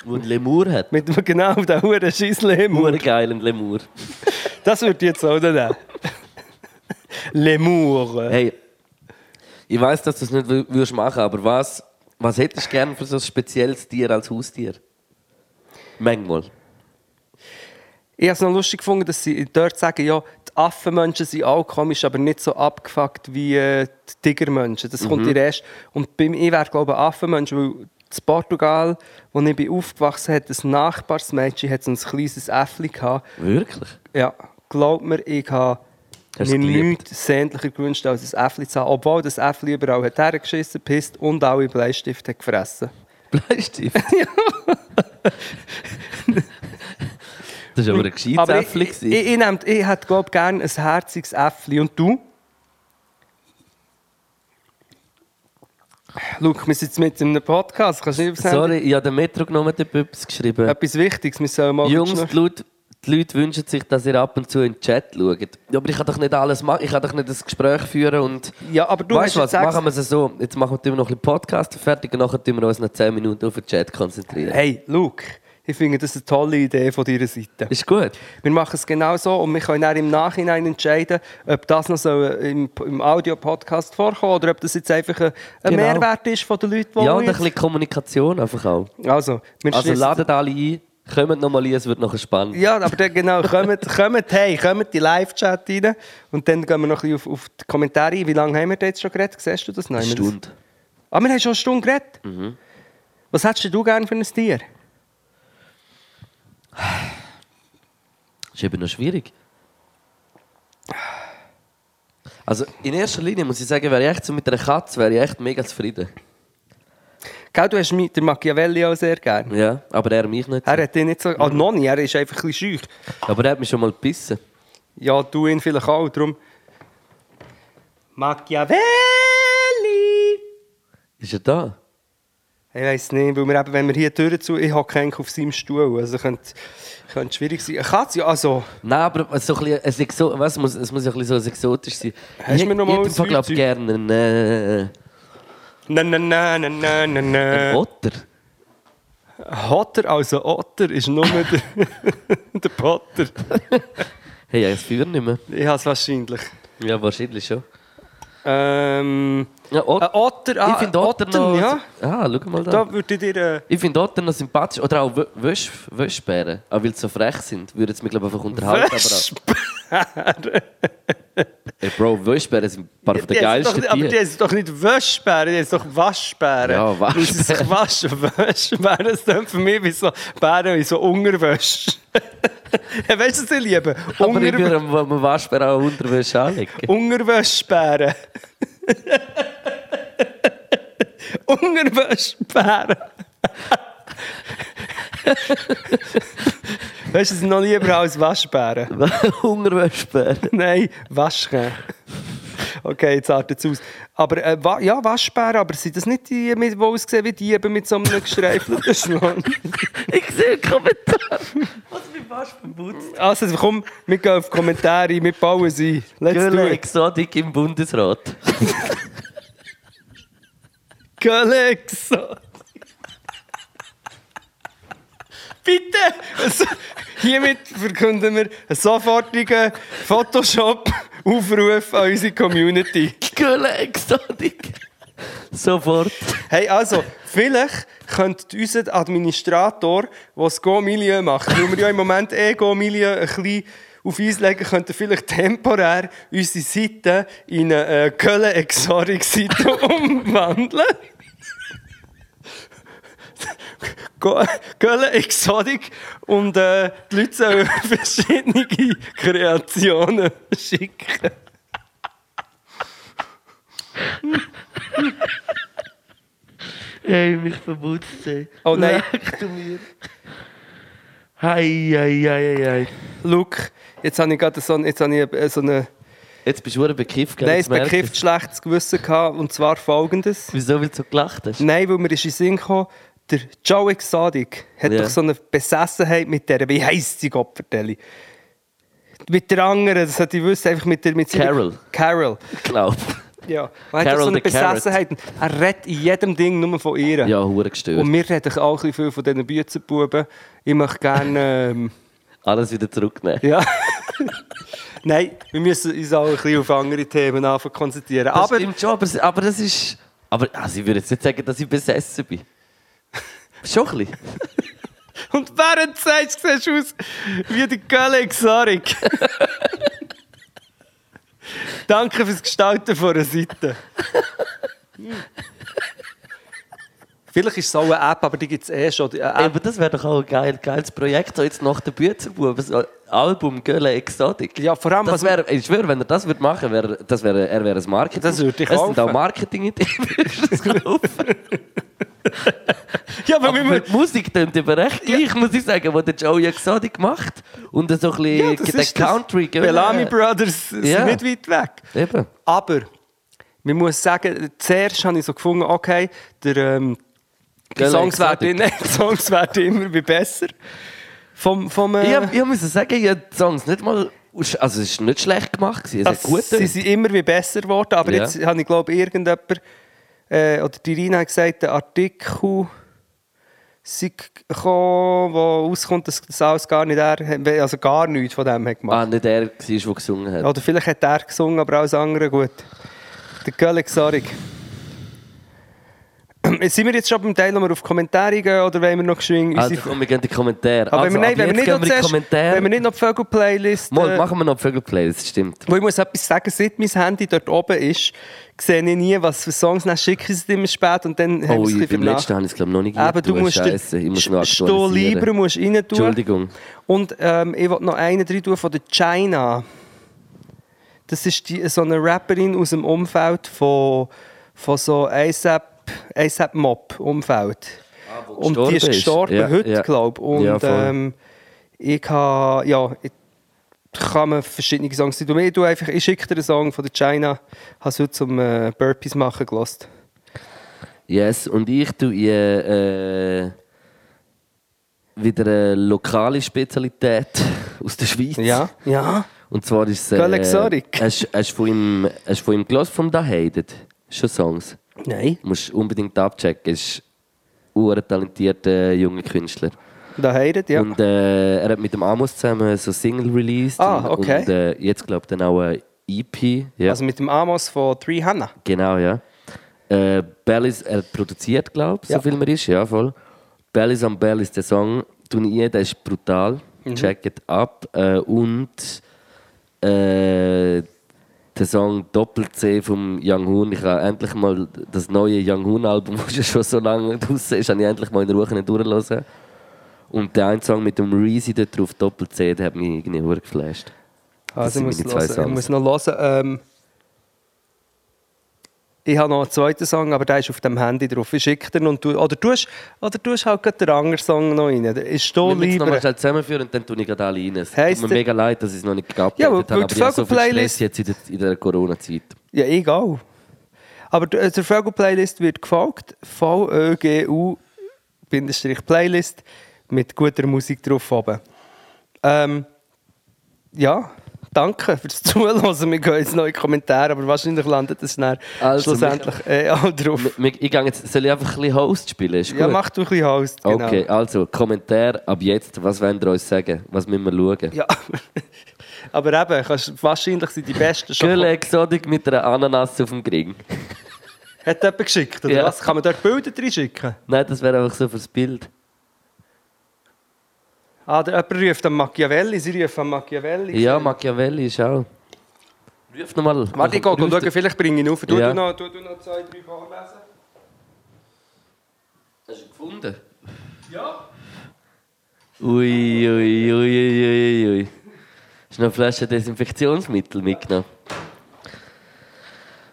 Und Lemur hat. Mit dem genau den Huren Scheisslemur. Nur geil, ein Lemur. Das würde ich jetzt auch nehmen. Lemur. Hey, ich weiß, dass du es nicht wü- würdest machen, aber was, was hättest du gern für so ein spezielles Tier als Haustier? Manchmal. Ich habe es noch lustig gefunden, dass sie dort sagen, ja, die Affenmenschen sind auch komisch, aber nicht so abgefuckt wie äh, die Tigermenschen. Das kommt ihr erst. Und bei mir, ich wäre, glaube ich, ein Affenmensch, weil in Portugal, wo ich bin aufgewachsen bin, ein Nachbarsmädchen hat so ein kleines Äffli gehabt. Wirklich? Ja, glaub mir, ich habe mir nichts sehnlicher gewünscht, als ein Äffli zu haben. Obwohl das Äffli überall hat hergeschissen, pisst und alle Bleistifte hat gefressen. Bleistift? das war aber ein gescheites Aber ich, Äffli. ich, ich, ich, nehm- ich hätte glaub, gerne ein herziges Äffli. Und du? Luke, wir sind jetzt mit in einem Podcast. Kannst du nicht Sorry, ich habe den Metro genommen, der etwas geschrieben. Etwas Wichtiges, wir sollen mal Jungs, die Leute, die Leute wünschen sich, dass ihr ab und zu in den Chat schaut. Ja, aber ich kann doch nicht alles machen. Ich kann doch nicht das Gespräch führen und... Ja, aber du weißt was, machen wir es so. Jetzt machen wir noch ein bisschen Podcast fertig und nachher tun wir uns noch 10 Minuten auf den Chat konzentrieren. Hey, Luke, ich finde das eine tolle Idee von deiner Seite. Ist gut? Wir machen es genau so und wir können dann im Nachhinein entscheiden, ob das noch so im, im Audio-Podcast vorkommt oder ob das jetzt einfach ein, ein Genau. Mehrwert ist von den Leuten, die Ja, und ein bisschen Kommunikation einfach auch. Also, Also ladet alle ein, kommt nochmal ein, es wird nachher spannend. Ja, aber dann genau, kommt, kommt, hey, kommt in die Live-Chat rein und dann gehen wir noch ein bisschen auf, auf die Kommentare ein. Wie lange haben wir jetzt schon geredet? Siehst du das? Nein, Eine wir das- Stunde. Ah, wir haben schon eine Stunde geredet? Was hättest du gerne für ein Tier? Ist eben noch schwierig. Also in erster Linie muss ich sagen, wäre ich echt so mit einer Katze wäre ich echt mega zufrieden. Gell, du hast mich, der Machiavelli auch sehr gerne. Ja, aber er mich nicht. Er hat ihn nicht so... Ah, noch nicht, er ist einfach ein bisschen schüch. Aber er hat mich schon mal gebissen. Ja, du ihn vielleicht auch, darum... Machiavelli! Ist er da? Ich weiß nicht, weil wir eben, wenn wir hier die Tür zu... Ich hocke eigentlich auf seinem Stuhl, also könnte, könnte schwierig sein. Katze, ja, also... Nein, aber so ein bisschen, es, exo was, muss, es muss ja ein bisschen so exotisch sein. Hast du mir noch mal ich ein glaube gerne einen, äh, Na, na, na, na, na, na, na. Otter. Otter, also Otter ist nur der, der Potter. Hey, ich habe das Feuer nicht mehr. Ich habe es wahrscheinlich. Ja, wahrscheinlich schon. Ähm, Ja, Ot ein Otter, ah, ich finde Otter Ottern, noch... ja. Ah, schau mal da. Da würde ich dir... Äh, Ich finde Otter noch sympathisch. Oder auch Wö- Wösch, Wöschbären. Auch weil sie so frech sind, würden sie mich glaube ich einfach unterhalten. Auch, Ey, Bro, Wöschbären sind ein paar von heissen geilsten doch, aber die heißen doch nicht Waschbären, die heißen doch Waschbären. Ja, Weil sie sich waschen. Waschbären, das klingt für mich wie so Bären wie so Unterwäsche. weißt du, was ich liebe? Aber ich Unger würde am am Waschbär auch Unterwäsche anlegen. Ungerwäschbären. Ungerwäschbären. weißt du, es noch lieber als Waschbären. Hungerwäschbären. Nein, Waschbären. Okay, jetzt artet es aus. Aber äh, wa ja, Waschbären, aber sind das nicht die, die aussehen wie die eben mit so einem gestreifelten Schwanz? Ich sehe einen Kommentar. Was mit Waschbären putzt? Also komm, wir gehen auf die Kommentare, wir bauen sie. Let's it. Exotik im Bundesrat. Galaxo. Bitte! Also, Hiermit verkünden wir einen sofortigen Photoshop-Aufruf an unsere Community. Gölle Exotik. Sofort. Hey, also, vielleicht könnte unser Administrator, der das Go-Milieu macht, weil wir ja im Moment eh Go-Milieu ein bisschen auf Eis legen, könnte vielleicht temporär unsere Seite in eine äh, Köln-Exotic-Seite umwandeln. Köln Exotic und äh, die Leute sollen verschiedene Kreationen schicken. Hey, mich vermutzt ey. Oh nein. Leck du mir. Hei, hei, hei, hei. Look, jetzt habe ich gerade so, jetzt habe ich äh, so eine Jetzt bist du verdammt bekifft, gell? Nein, ein bekifft schlechtes Gewissen gehabt, und zwar folgendes. Wieso, weil du so gelacht hast? Nein, weil mir ist in den Sinn gekommen, der Joe Exotic hat Ja. doch so eine Besessenheit mit der, wie heisst sie Gottverdeli? Mit der anderen, das hat ich wissen, einfach mit der... Mit Carol. Carol, Ich glaube. ja. Er hat doch Carol so eine. Besessenheit. Er redet in jedem Ding nur von ihr. Ja, hure gestört. Und wir reden auch ein bisschen viel von diesen Büzenbuben. Ich möchte gerne... Ähm, Alles wieder zurücknehmen. ja... Nein, wir müssen uns auch ein bisschen auf andere Themen konzentrieren. Das Aber stimmt schon, aber, aber das ist... Aber also ich würde jetzt nicht sagen, dass ich besessen bin. Schon ein bisschen. Und während du sagst, siehst du aus wie der Gölle Exotic. Danke fürs Gestalten von einer Seite. Vielleicht ist es auch eine App, aber die gibt es eh schon. App. Aber das wäre doch auch ein geil, geiles Projekt, so jetzt nach der Büzerbuben, so ein Album Gölle Exotic. Ja, vor allem, das wär, ich schwöre, wenn er das würde machen, wäre, das wäre, er wäre ein Marketing. Das würde ich Es sind kaufen. auch Marketing-Ideen, das kaufen? ja, aber, Aber die Musik tönt aber recht gleich, muss ich sagen, was der Joey Exotic macht. Und so ein ja, bisschen das das. Country. gell? Bellamy Brothers sind Ja. nicht weit weg. Eben. Aber, man muss sagen, zuerst habe ich so gefunden, okay, der, ähm, die Songs werden, nein, die Songs werden immer besser. Vom, vom, äh, Ich, hab- ich muss sagen, ich habe die Songs nicht mal... Also es ist nicht schlecht gemacht, es Also, gut sie sind immer wie besser geworden, aber Ja. jetzt habe ich glaube irgendjemand, äh, oder die Rina hat gesagt, der Artikel sei gekommen, wo rauskommt, dass das alles gar nicht er, also gar nichts von dem hat Ah, gemacht. nicht er war, der gesungen hat. Oder vielleicht hat er gesungen, aber alles andere gut. Der Gölle Xarig. Sind wir jetzt schon beim Teil, wo wir auf Kommentare gehen, oder wollen wir noch geschwind Also komm, wir gehen die Kommentare. aber also, wenn wir, nein, ab wenn, wir nicht zuerst, Kommentare. wenn wir nicht noch die Vögel-Playlist... Mal, äh, machen wir noch die Vögel-Playlist, stimmt. Wo ich muss etwas sagen, seit mein Handy dort oben ist, sehe ich nie, was für Songs, dann schicke ich sie immer spät und dann haben Oh, wir es ein ich, beim letzten habe ich es glaube noch nicht Eben, du getan. musst Scheisse, ich muss noch Sto. Libre musst rein tun. Entschuldigung. Und ähm, ich wollte noch einen rein tun von der China. Das ist die, so eine Rapperin aus dem Umfeld von, von so ASAP, ASAP Mob Umfeld. und die ist gestorben ist. heute, ja. glaube ich. Und Ja, ähm, ich habe, ja, ich kann man verschiedene Songs tun. Ich, tue einfach, ich schicke dir einen Song von der China, habe heute zum äh, Burpees machen gelassen. Yes, und ich tue ihr äh, wieder eine lokale Spezialität aus der Schweiz. Ja, ja. Und zwar ist es. Göll Exotic. Hast hast du von ihm, hast du von ihm gehört, vom Da Hated? Schon Songs. Nein. Du musst unbedingt abchecken. Er ist ein talentierter junger Künstler. Da heirat, ja. Und äh, er hat mit dem Amos zusammen so Single released. Ah, okay. Und äh, jetzt glaubt dann auch ein EP. Ja. Also mit dem Amos von Three Hannah. Genau, ja. Äh, Bellis, er produziert, glaube ich, Ja. so viel man ist, ja, voll. Bellis am Bellis, der Song, ich ein, der ist brutal. Mhm. Check it ab. Äh, und äh, der Song Doppel-C vom Young Hoon. Ich habe endlich mal das neue Young Hoon-Album, das schon so lange draußen ist, habe ich endlich mal in Ruhe durchgelassen. Und der eine Song mit dem Reezy dort drauf, Doppel-C, der hat mich irgendwie geflasht. Das Also ich muss, hören, ich muss noch hören. Ähm, ich habe noch einen zweiten Song, aber der ist auf dem Handy drauf. Ich schicke dir und du, oder du hast, oder du hast halt gerade den anderen Song noch rein. Ist Wir du müssen es nochmal lieber. schnell zusammenführen und dann tue ich gerade alle rein. Es Heisst tut mir mega leid, dass ich es noch nicht geupdatet Ja, habe, aber die ich habe so viel Stress jetzt in der, in der Corona-Zeit. Ja, egal. Aber der der Vögel-Playlist wird gefolgt. VÖGU-Playlist mit guter Musik drauf oben. Ähm, ja, danke fürs Zuhören. Wir gehen jetzt die Kommentare, aber wahrscheinlich landet es dann Also, schlussendlich äh, auch drauf. M- m- Ich gehe jetzt, soll ich einfach ein bisschen Host spielen? Ist Ja, gut? mach du ein bisschen Host. Genau. Okay, also Kommentar ab jetzt. Was wollt ihr uns sagen? Was müssen wir schauen? Ja. aber eben, kannst, wahrscheinlich sind die besten schon. Gülle Exotik mit einer Ananas auf dem Gring. Hat jemand geschickt, oder Ja. was? Kann man dort Bilder drin schicken? Nein, das wäre einfach so fürs Bild. Ah, der, jemand ruft an Machiavelli, sie rufen an Machiavelli. Ja, Machiavelli ist auch. Ruf nochmal. Warte, ich gehe schauen, vielleicht bringe ich ihn auf. Du, Ja. du, noch, du, du noch zwei, drei vorlesen? Hast du ihn gefunden? Ja. Ui, ui, ui, ui, ui, ui. Hast du noch eine Flasche Desinfektionsmittel mitgenommen?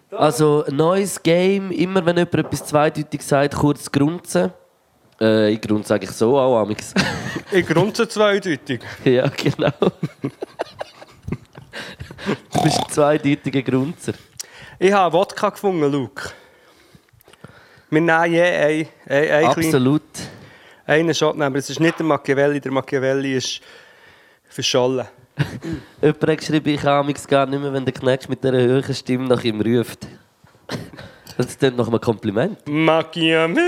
Also, neues Game. Immer wenn jemand etwas zweideutig sagt, kurz grunzen. Äh, ich grunze eigentlich so auch, amix. Ich grunze zweideutig. ja, genau. du bist ein zweideutiger Grunzer. Ich habe Wodka gefunden, Luke. Wir nehmen je ein, ein, ein klein- Absolut. einen Shot, nehmen, aber es ist nicht der Machiavelli. Der Machiavelli ist verschollen. Jemand hat geschrieben, ich amix gar nicht mehr, wenn der Knecht mit dieser höheren Stimme nach ihm ruft. Das ist nach einem Kompliment. Machiavelli!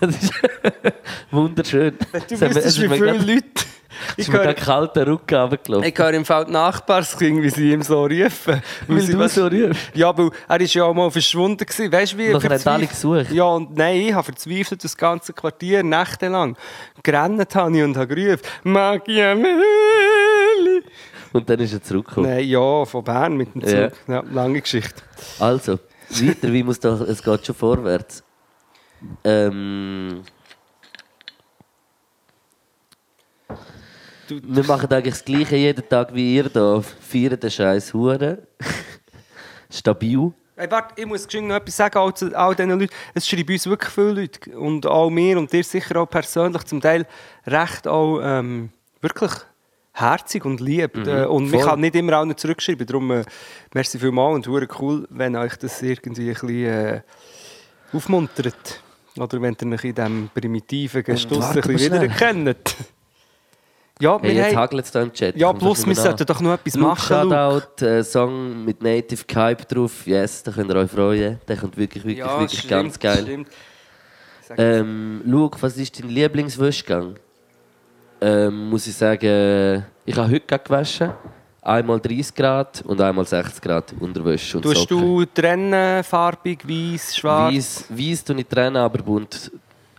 Das ist wunderschön. Du hat wüsstest, ist wie viele Leute... Ich höre, gerade kalter Rücken runtergelaufen. ich höre im Fall die Nachbarskind, wie sie ihm so rufen. Weil sie du was- so rufst. Ja, weil er ist ja auch mal verschwunden gewesen. Weißt du, wie Nachher haben alle gesucht. Ja, und nein, ich habe verzweifelt das ganze Quartier nächtelang. Gerannt habe ich und habe gerufen, Machiavelli! Und dann ist er zurückgekommen. Nein, ja, von Bern mit dem Zug. Ja. Ja. lange Geschichte. Also, weiter, wie muss doch, es geht schon vorwärts. Ähm, Du- wir machen eigentlich das Gleiche jeden Tag wie ihr hier. Feiern den scheiß Huren. Stabil. Hey, warte, ich muss noch etwas sagen, all, zu, all diesen Leuten. Es schreiben uns wirklich viele Leute. Und auch mir und dir sicher auch persönlich zum Teil recht auch ähm, wirklich herzig und lieb. Äh, und ich kann nicht immer allen zurückschreiben. Darum, äh, merci vielmals und hure cool, wenn euch das irgendwie ein bisschen äh, aufmuntert. Oder wenn ihr euch in diesem primitiven Gestuss ein bisschen wiedererkennt. Ja, Hey, jetzt haben, hagelt es da im Chat. ja, plus wir sollten doch noch etwas Luke, machen. Shoutout, äh, Song mit Native Kype drauf. Yes, da könnt ihr euch freuen. Der kommt wirklich, wirklich, Ja, wirklich stimmt, ganz geil. Stimmt. Ähm, Luke, was ist dein Lieblingswäschgang? Ähm, muss ich sagen, ich habe heute gewaschen. Einmal 30 Grad und einmal 60 Grad Unterwäsche und Tust du trennen, farbig, weiß, schwarz? Weiß, weiß tue ich trennen, aber bunt,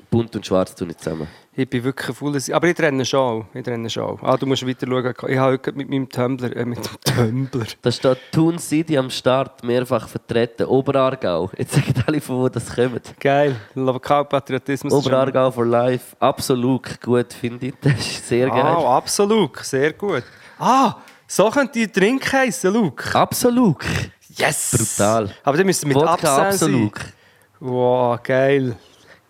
bunt und schwarz tue ich zusammen. Ich bin wirklich faules... Aber ich trenne schon. auch. Ich trenne schon. Ah, du musst weiter schauen. Ich habe heute mit meinem Tumblr... Äh, mit dem Tumblr... Da steht Thun City am Start, mehrfach vertreten. Oberargau. Jetzt sagen alle, von wo das kommt. Geil. Lokalpatriotismus. Oberargau for life. Absolut gut, finde ich. Das ist sehr geil. Ah, absolut. Sehr gut. Ah, so könnte die Drink heißen, Luke. Absolut. Yes! Brutal. Aber dann müssen wir mit Wodka Absent sein. Absolut. Wow, geil.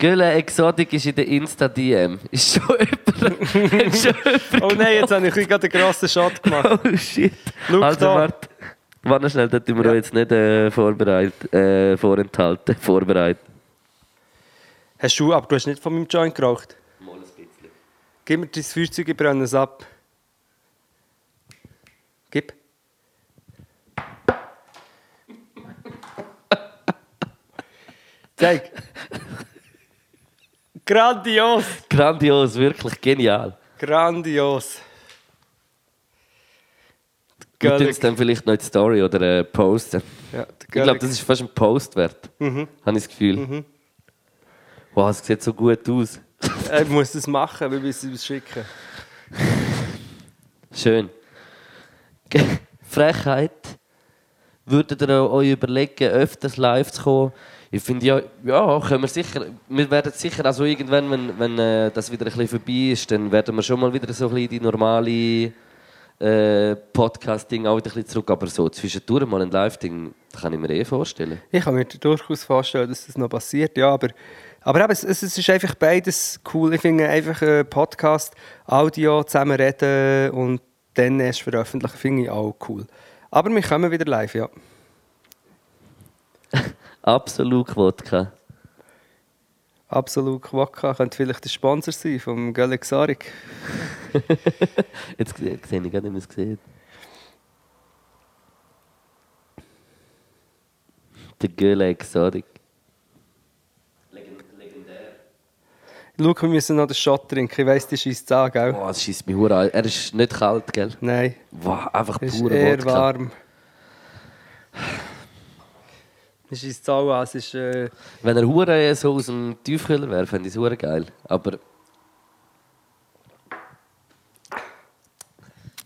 Gülle Exotik ist in der Insta-DM. Ist schon jemand. schon jemand. Oh nein, jetzt habe ich gerade einen grossen Shot gemacht. Oh shit. Schau also, da. warte. Warte schnell, das tun wir euch jetzt nicht äh, vorbereit, äh, vorenthalten. Vorbereitet. Hast du... Aber du hast nicht von meinem Joint geraucht. Mal ein bisschen. Gib mir dein Feuerzeug, ich brenne es ab. Gib. Zeig. Grandios. Grandios, wirklich genial. Grandios. Wir tun es dann vielleicht noch in die Story oder äh, posten. Ja, Ich glaube, das ist fast ein Post wert. Mhm. Habe ich das Gefühl. Wow, es sieht so gut aus. Ich muss das machen, wir müssen es schicken. Schön. Frechheit. Würdet ihr euch überlegen, öfters live zu kommen? Ich finde ja, ja, können wir sicher. Wir werden sicher, also irgendwann, wenn, wenn äh, das wieder ein bisschen vorbei ist, dann werden wir schon mal wieder so ein bisschen die normale äh, Podcasting auch wieder ein bisschen zurück. Aber so zwischendurch mal ein Live-Ding, kann ich mir eh vorstellen. Ich kann mir durchaus vorstellen, dass das noch passiert, ja, aber, aber eben, es, es ist einfach beides cool. Ich finde einfach äh, Podcast, Audio, zusammen reden und dann erst veröffentlichen, finde ich auch cool. Aber wir kommen wieder live, ja. Absolut Wodka. Absolut Quokka könnte vielleicht der Sponsor sein vom Galaxarik. Jetzt sehe ich gar nicht, wie es sieht. Der Exotic. Schau, wir müssen noch den Shot trinken. Ich weiss, die schießt an, gell? Boah, das schießt mich hure an. Er ist nicht kalt, gell? Nein, Wow, einfach es ist pure eher Wodka. warm. Schießt auch an. Es ist... Äh, Wenn er hure so aus dem Tiefkühler wäre, fände ich es hure geil. Aber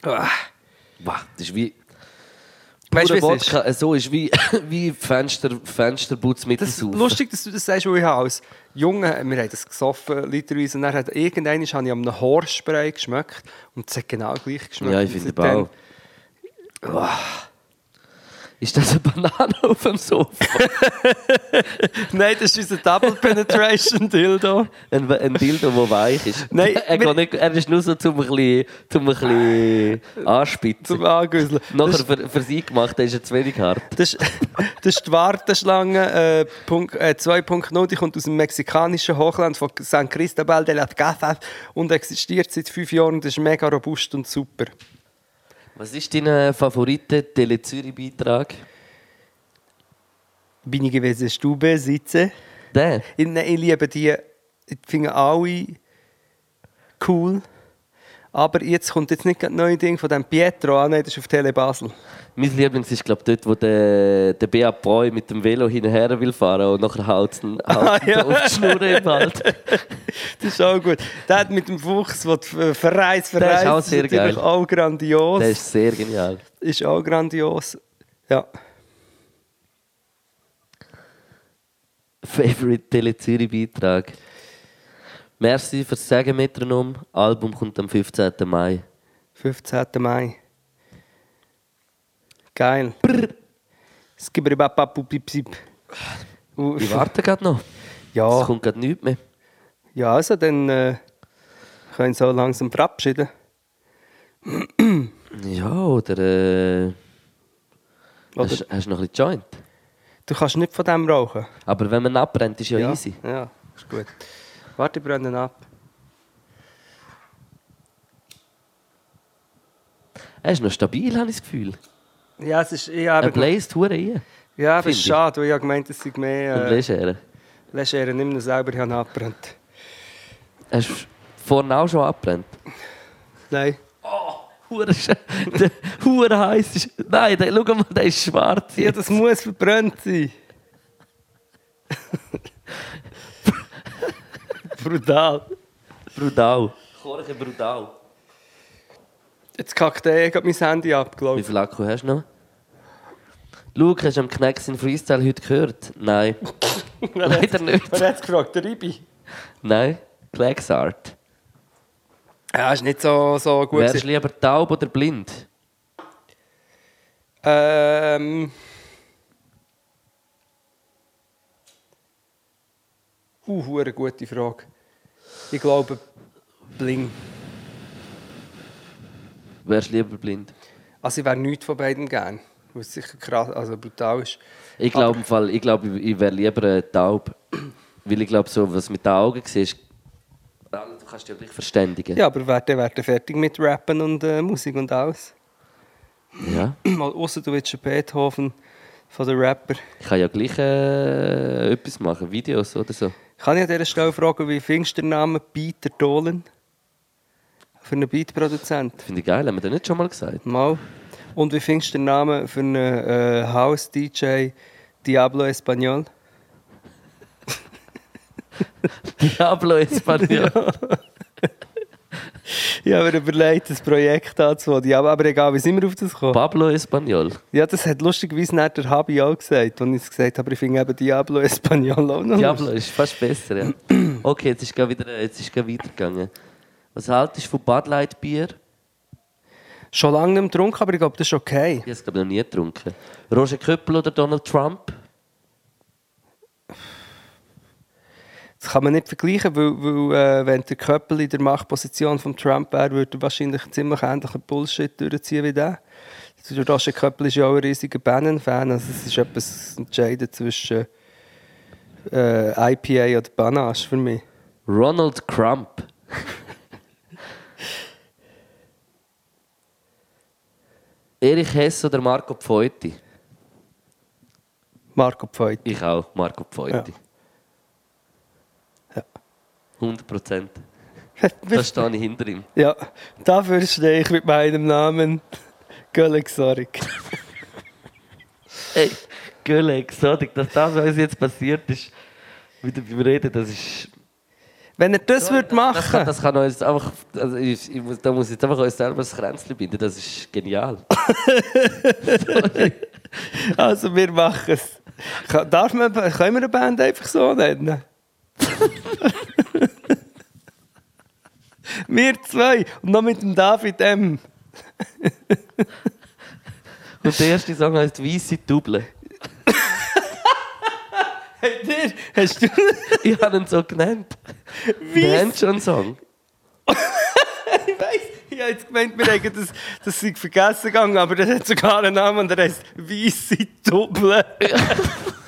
ah. wow, das ist wie... Weißt du, ist? Wodka, äh, so ist wie, wie Fenster, Fensterputz mit Das ist Saufen. lustig, dass du das sagst, weil ich als Junge, wir haben das gesoffen, literweise, und dann hat habe ich an einem Horspray geschmeckt und es hat genau gleich geschmeckt. Ja, ich finde auch. Ist das eine Banane auf dem Sofa? Nein, das ist unser Double Penetration Dildo. Ein, ein Dildo, der weich ist. Nein, er, wir- nicht, er ist nur so zum ein bisschen, zum ein bisschen anspitzen. Zum Angüsseln. Nachher für, für sie gemacht, der ist er zu wenig hart. das, das ist die Warteschlange äh, Punkt, äh, 2.0, die kommt aus dem mexikanischen Hochland von San Cristobal de las Casas und existiert seit fünf Jahren. Das ist mega robust und super. Was ist dein äh, favoriter Tele-Zürich-Beitrag? Bin ich gewesen, Stube, sitze. Der? Ich, nein, ich liebe die, ich finde alle cool. Aber jetzt kommt jetzt nicht das neue Ding von dem Pietro an, nein, das ist auf Tele Basel. Mein Lieblings ist glaub dort, wo der, der Beat Boy mit dem Velo hinterher will fahren und nachher haut ihn Ah, ja. auf die Schnur im. Das ist auch gut. Der hat mit dem Fuchs, der die verreist, Der ist verreist, auch sehr natürlich geil. auch grandios. Der ist sehr genial. ist auch grandios. Ja. Favorite Tele-Zürich-Beitrag. Merci fürs Sagen, Metronom. Album kommt am 15. Mai. 15. Mai. Geil. Es gibt aber Papupipsip. Ich warte gerade noch. Es Ja, kommt gerade nichts mehr. ja, also dann äh, können wir so langsam verabschieden. Ja, oder äh, Oder hast, hast du noch ein bisschen Joint? du kannst nicht von dem rauchen. Aber wenn man abbrennt, ist ja, ja, easy. Ja, ist gut. Warte, ich brenne ihn ab. Er ist noch stabil, habe ich das Gefühl. Ja, es ist... Ja, Er bläst hure rein. ja, aber es ist ich. schade, weil ich habe gemeint, es sei mehr... Äh, Legere. Legere, nicht mehr selber ich habe abbrennt. Hast du vorne auch schon abbrennt? Nein. Hure sch- der Hure heiß ist. Nein, der, schau mal, der ist schwarz. Ja, das muss verbrannt sein. Brutal. Brutal. Chorche brutal. Jetzt kackt er gerade mein Handy ab, glaube Wie ich. viel Akku hast du noch? Luke, hast du am Knacks in Freestyle heute gehört? Nein. Leider nicht. Wer hat es gefragt? Der Ribi? Nein. Klaxart. Ja, ist nicht so, so gut. Wärst du gewesen. lieber taub oder blind? Ähm. Uh, eine gute Frage. Ich glaube, Bling. Wärst du lieber blind? Also, ich wäre nichts von beiden gern. Es sicher krass, also brutal ist. Ich glaube, Fall, ich, glaube, ich, wäre lieber äh, taub. Weil ich glaube, so, was mit den Augen siehst, du kannst dich ja verständigen. Ja, aber werden werden fertig mit Rappen und äh, Musik und alles. ja. Mal außer du willst Beethoven von den Rapper. Ich kann ja gleich äh, etwas machen, Videos oder so. Kann ich an dieser Stelle fragen, wie findest du den Namen Peter Dolan? Für einen Beatproduzent? Finde ich geil, haben wir das nicht schon mal gesagt? Mal. Und wie findest du den Namen für einen äh, House-DJ Diablo Espanol? Diablo Espanol. Ich habe mir überlegt, das Projekt anzufangen. Ja, aber egal, wie sind wir auf das gekommen? Pablo Espanol. Ja, das hat lustigerweise nicht der Habi auch gesagt, als ich es gesagt habe, ich finde eben Diablo Espanol auch noch Diablo ist fast besser, ja. Okay, jetzt ist es wieder, jetzt ist weitergegangen. Was haltest du von Bud Light Bier? Schon lange nicht getrunken, aber ich glaube, das ist okay. Ich habe es glaube ich noch nie getrunken. Roger Köppel oder Donald Trump? Das kann man nicht vergleichen, weil, weil äh, wenn der Köppel in der Machtposition von Trump wäre, würde er wahrscheinlich ziemlich ähnlichen Bullshit durchziehen wie der. Der Roger Köppel ist ja auch ein riesiger Bannon-Fan, also es ist etwas entscheidend zwischen äh, IPA oder Panache für mich. Ronald Crump. Erich Hess oder Marco Pfeuti? Marco Pfeut. Ich auch, Marco Pfeuti. Ja. 100 Prozent. Da stehe ich hinter ihm. Ja, dafür stehe ich mit meinem Namen Gölle Xorik. Hey, Gölle, Exotik, dass das, was jetzt passiert ist, wieder beim Reden, das ist. Wenn er das würde Das kann, machen, das kann uns einfach. Also ich, ich muss, da muss ich jetzt einfach uns selber das Kränzchen binden, das ist genial. also wir machen es. Darf man, können wir eine Band einfach so nennen? wir zwei und noch mit dem David M. Und der erste Song heißt Weisse Double. Hey, dir, hast du... Ich habe ihn so genannt. Haben schon einen Song. ich weiss, ich habe jetzt gemeint, wir hätten das, das sei vergessen gegangen, aber das hat sogar einen Namen und der heisst Weisse Double.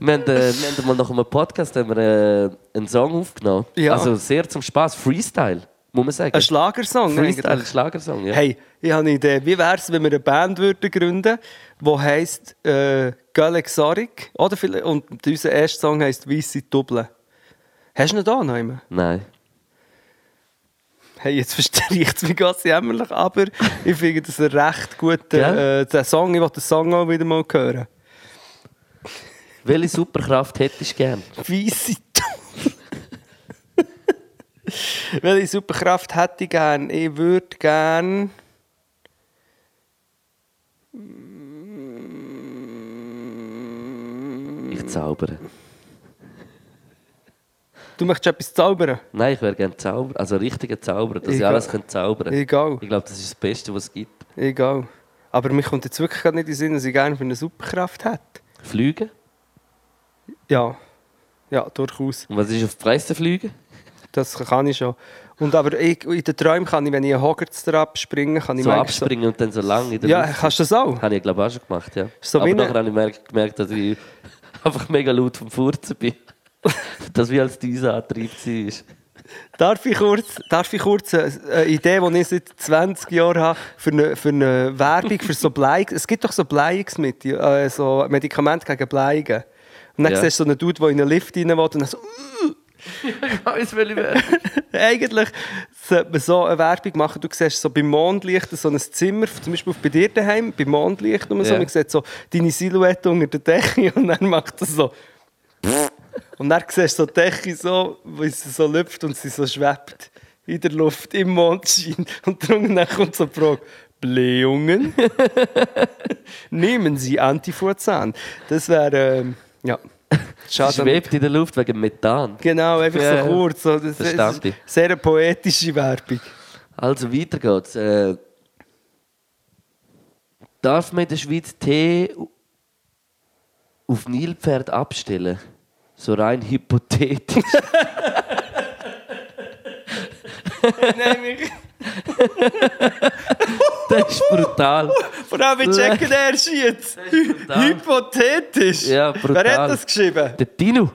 Wir haben, äh, wir haben mal nach einem Podcast haben wir, äh, einen Song aufgenommen. Ja. Also sehr zum Spaß. Freestyle, muss man sagen. Ein Schlagersong Freestyle, eigentlich. Schlagersong, ja. Hey, ich habe eine Idee. Wie wäre es, wenn wir eine Band würden gründen die heisst äh, Gölle Xorik? Oder vielleicht, und unser erster Song heisst Weisse Double. Hast du ihn da noch immer? Nein. Hey, jetzt verstreicht es mich ganz jämmerlich, aber ich finde das ein recht guter äh, Song. Ich will den Song auch wieder mal hören. Welche Superkraft hättest du gern? Weisse. Welche Superkraft hätte ich gern? Ich würde gern... Ich zaubere. Du möchtest etwas zaubern? Nein, ich wäre gerne Zauberer. Also richtiger Zauberer, dass ich Egal. alles könnte zaubern Egal. Ich glaube, das ist das Beste, was es gibt. Egal. Aber mir kommt jetzt wirklich nicht in den Sinn, dass ich gerne für eine Superkraft hätte. Fliegen? Ja. Ja, durchaus. Und was ist auf die Fresse fliegen? Das kann ich schon. Und aber ich, in den Träumen kann ich, wenn ich einen Hoggertstrap springe, kann ich So abspringen und dann so lang in der Ja, Luft. kannst du das auch? Habe ich, glaube auch schon gemacht, ja. So Aber nachher habe ich gemerkt, gemerkt, dass ich einfach mega laut vom Furzen bin. dass wie als dieser Antrieb war. Darf ich kurz, darf ich kurz eine, eine Idee, die ich seit 20 Jahren habe, für eine, für eine Werbung für so Bleiungs... Es gibt doch so Bleiungsmittel, äh, so Medikamente gegen Bleiungen. Und dann Ja. siehst du so einen Dude, der in einen Lift rein will und dann so... Ich weiß, welche Werbung. Eigentlich sollte man so eine Werbung machen. Du siehst so beim Mondlicht so ein Zimmer, zum Beispiel bei dir daheim, beim Mondlicht und so. Ja. Man sieht so deine Silhouette unter der Decke und dann macht das so. Und dann siehst du so die Decke so, wie sie so lüpft und sie so schwebt in der Luft im Mondschein. Und dann kommt so die Frage: Blähungen? Nehmen Sie Antifurzan. Das wäre. Ähm, ja. Sie Schade. schwebt in der Luft wegen Methan. Genau, einfach Ja, so kurz. So, das ist verstanden. sehr eine poetische Werbung. Also weiter geht's. Äh, darf man in der Schweiz Tee auf Nilpferd abstellen? So rein hypothetisch. Nämlich, das ist brutal. vor allem, wir checken erst jetzt. Hypothetisch. Ja, brutal. Wer hat das geschrieben? Der Dino,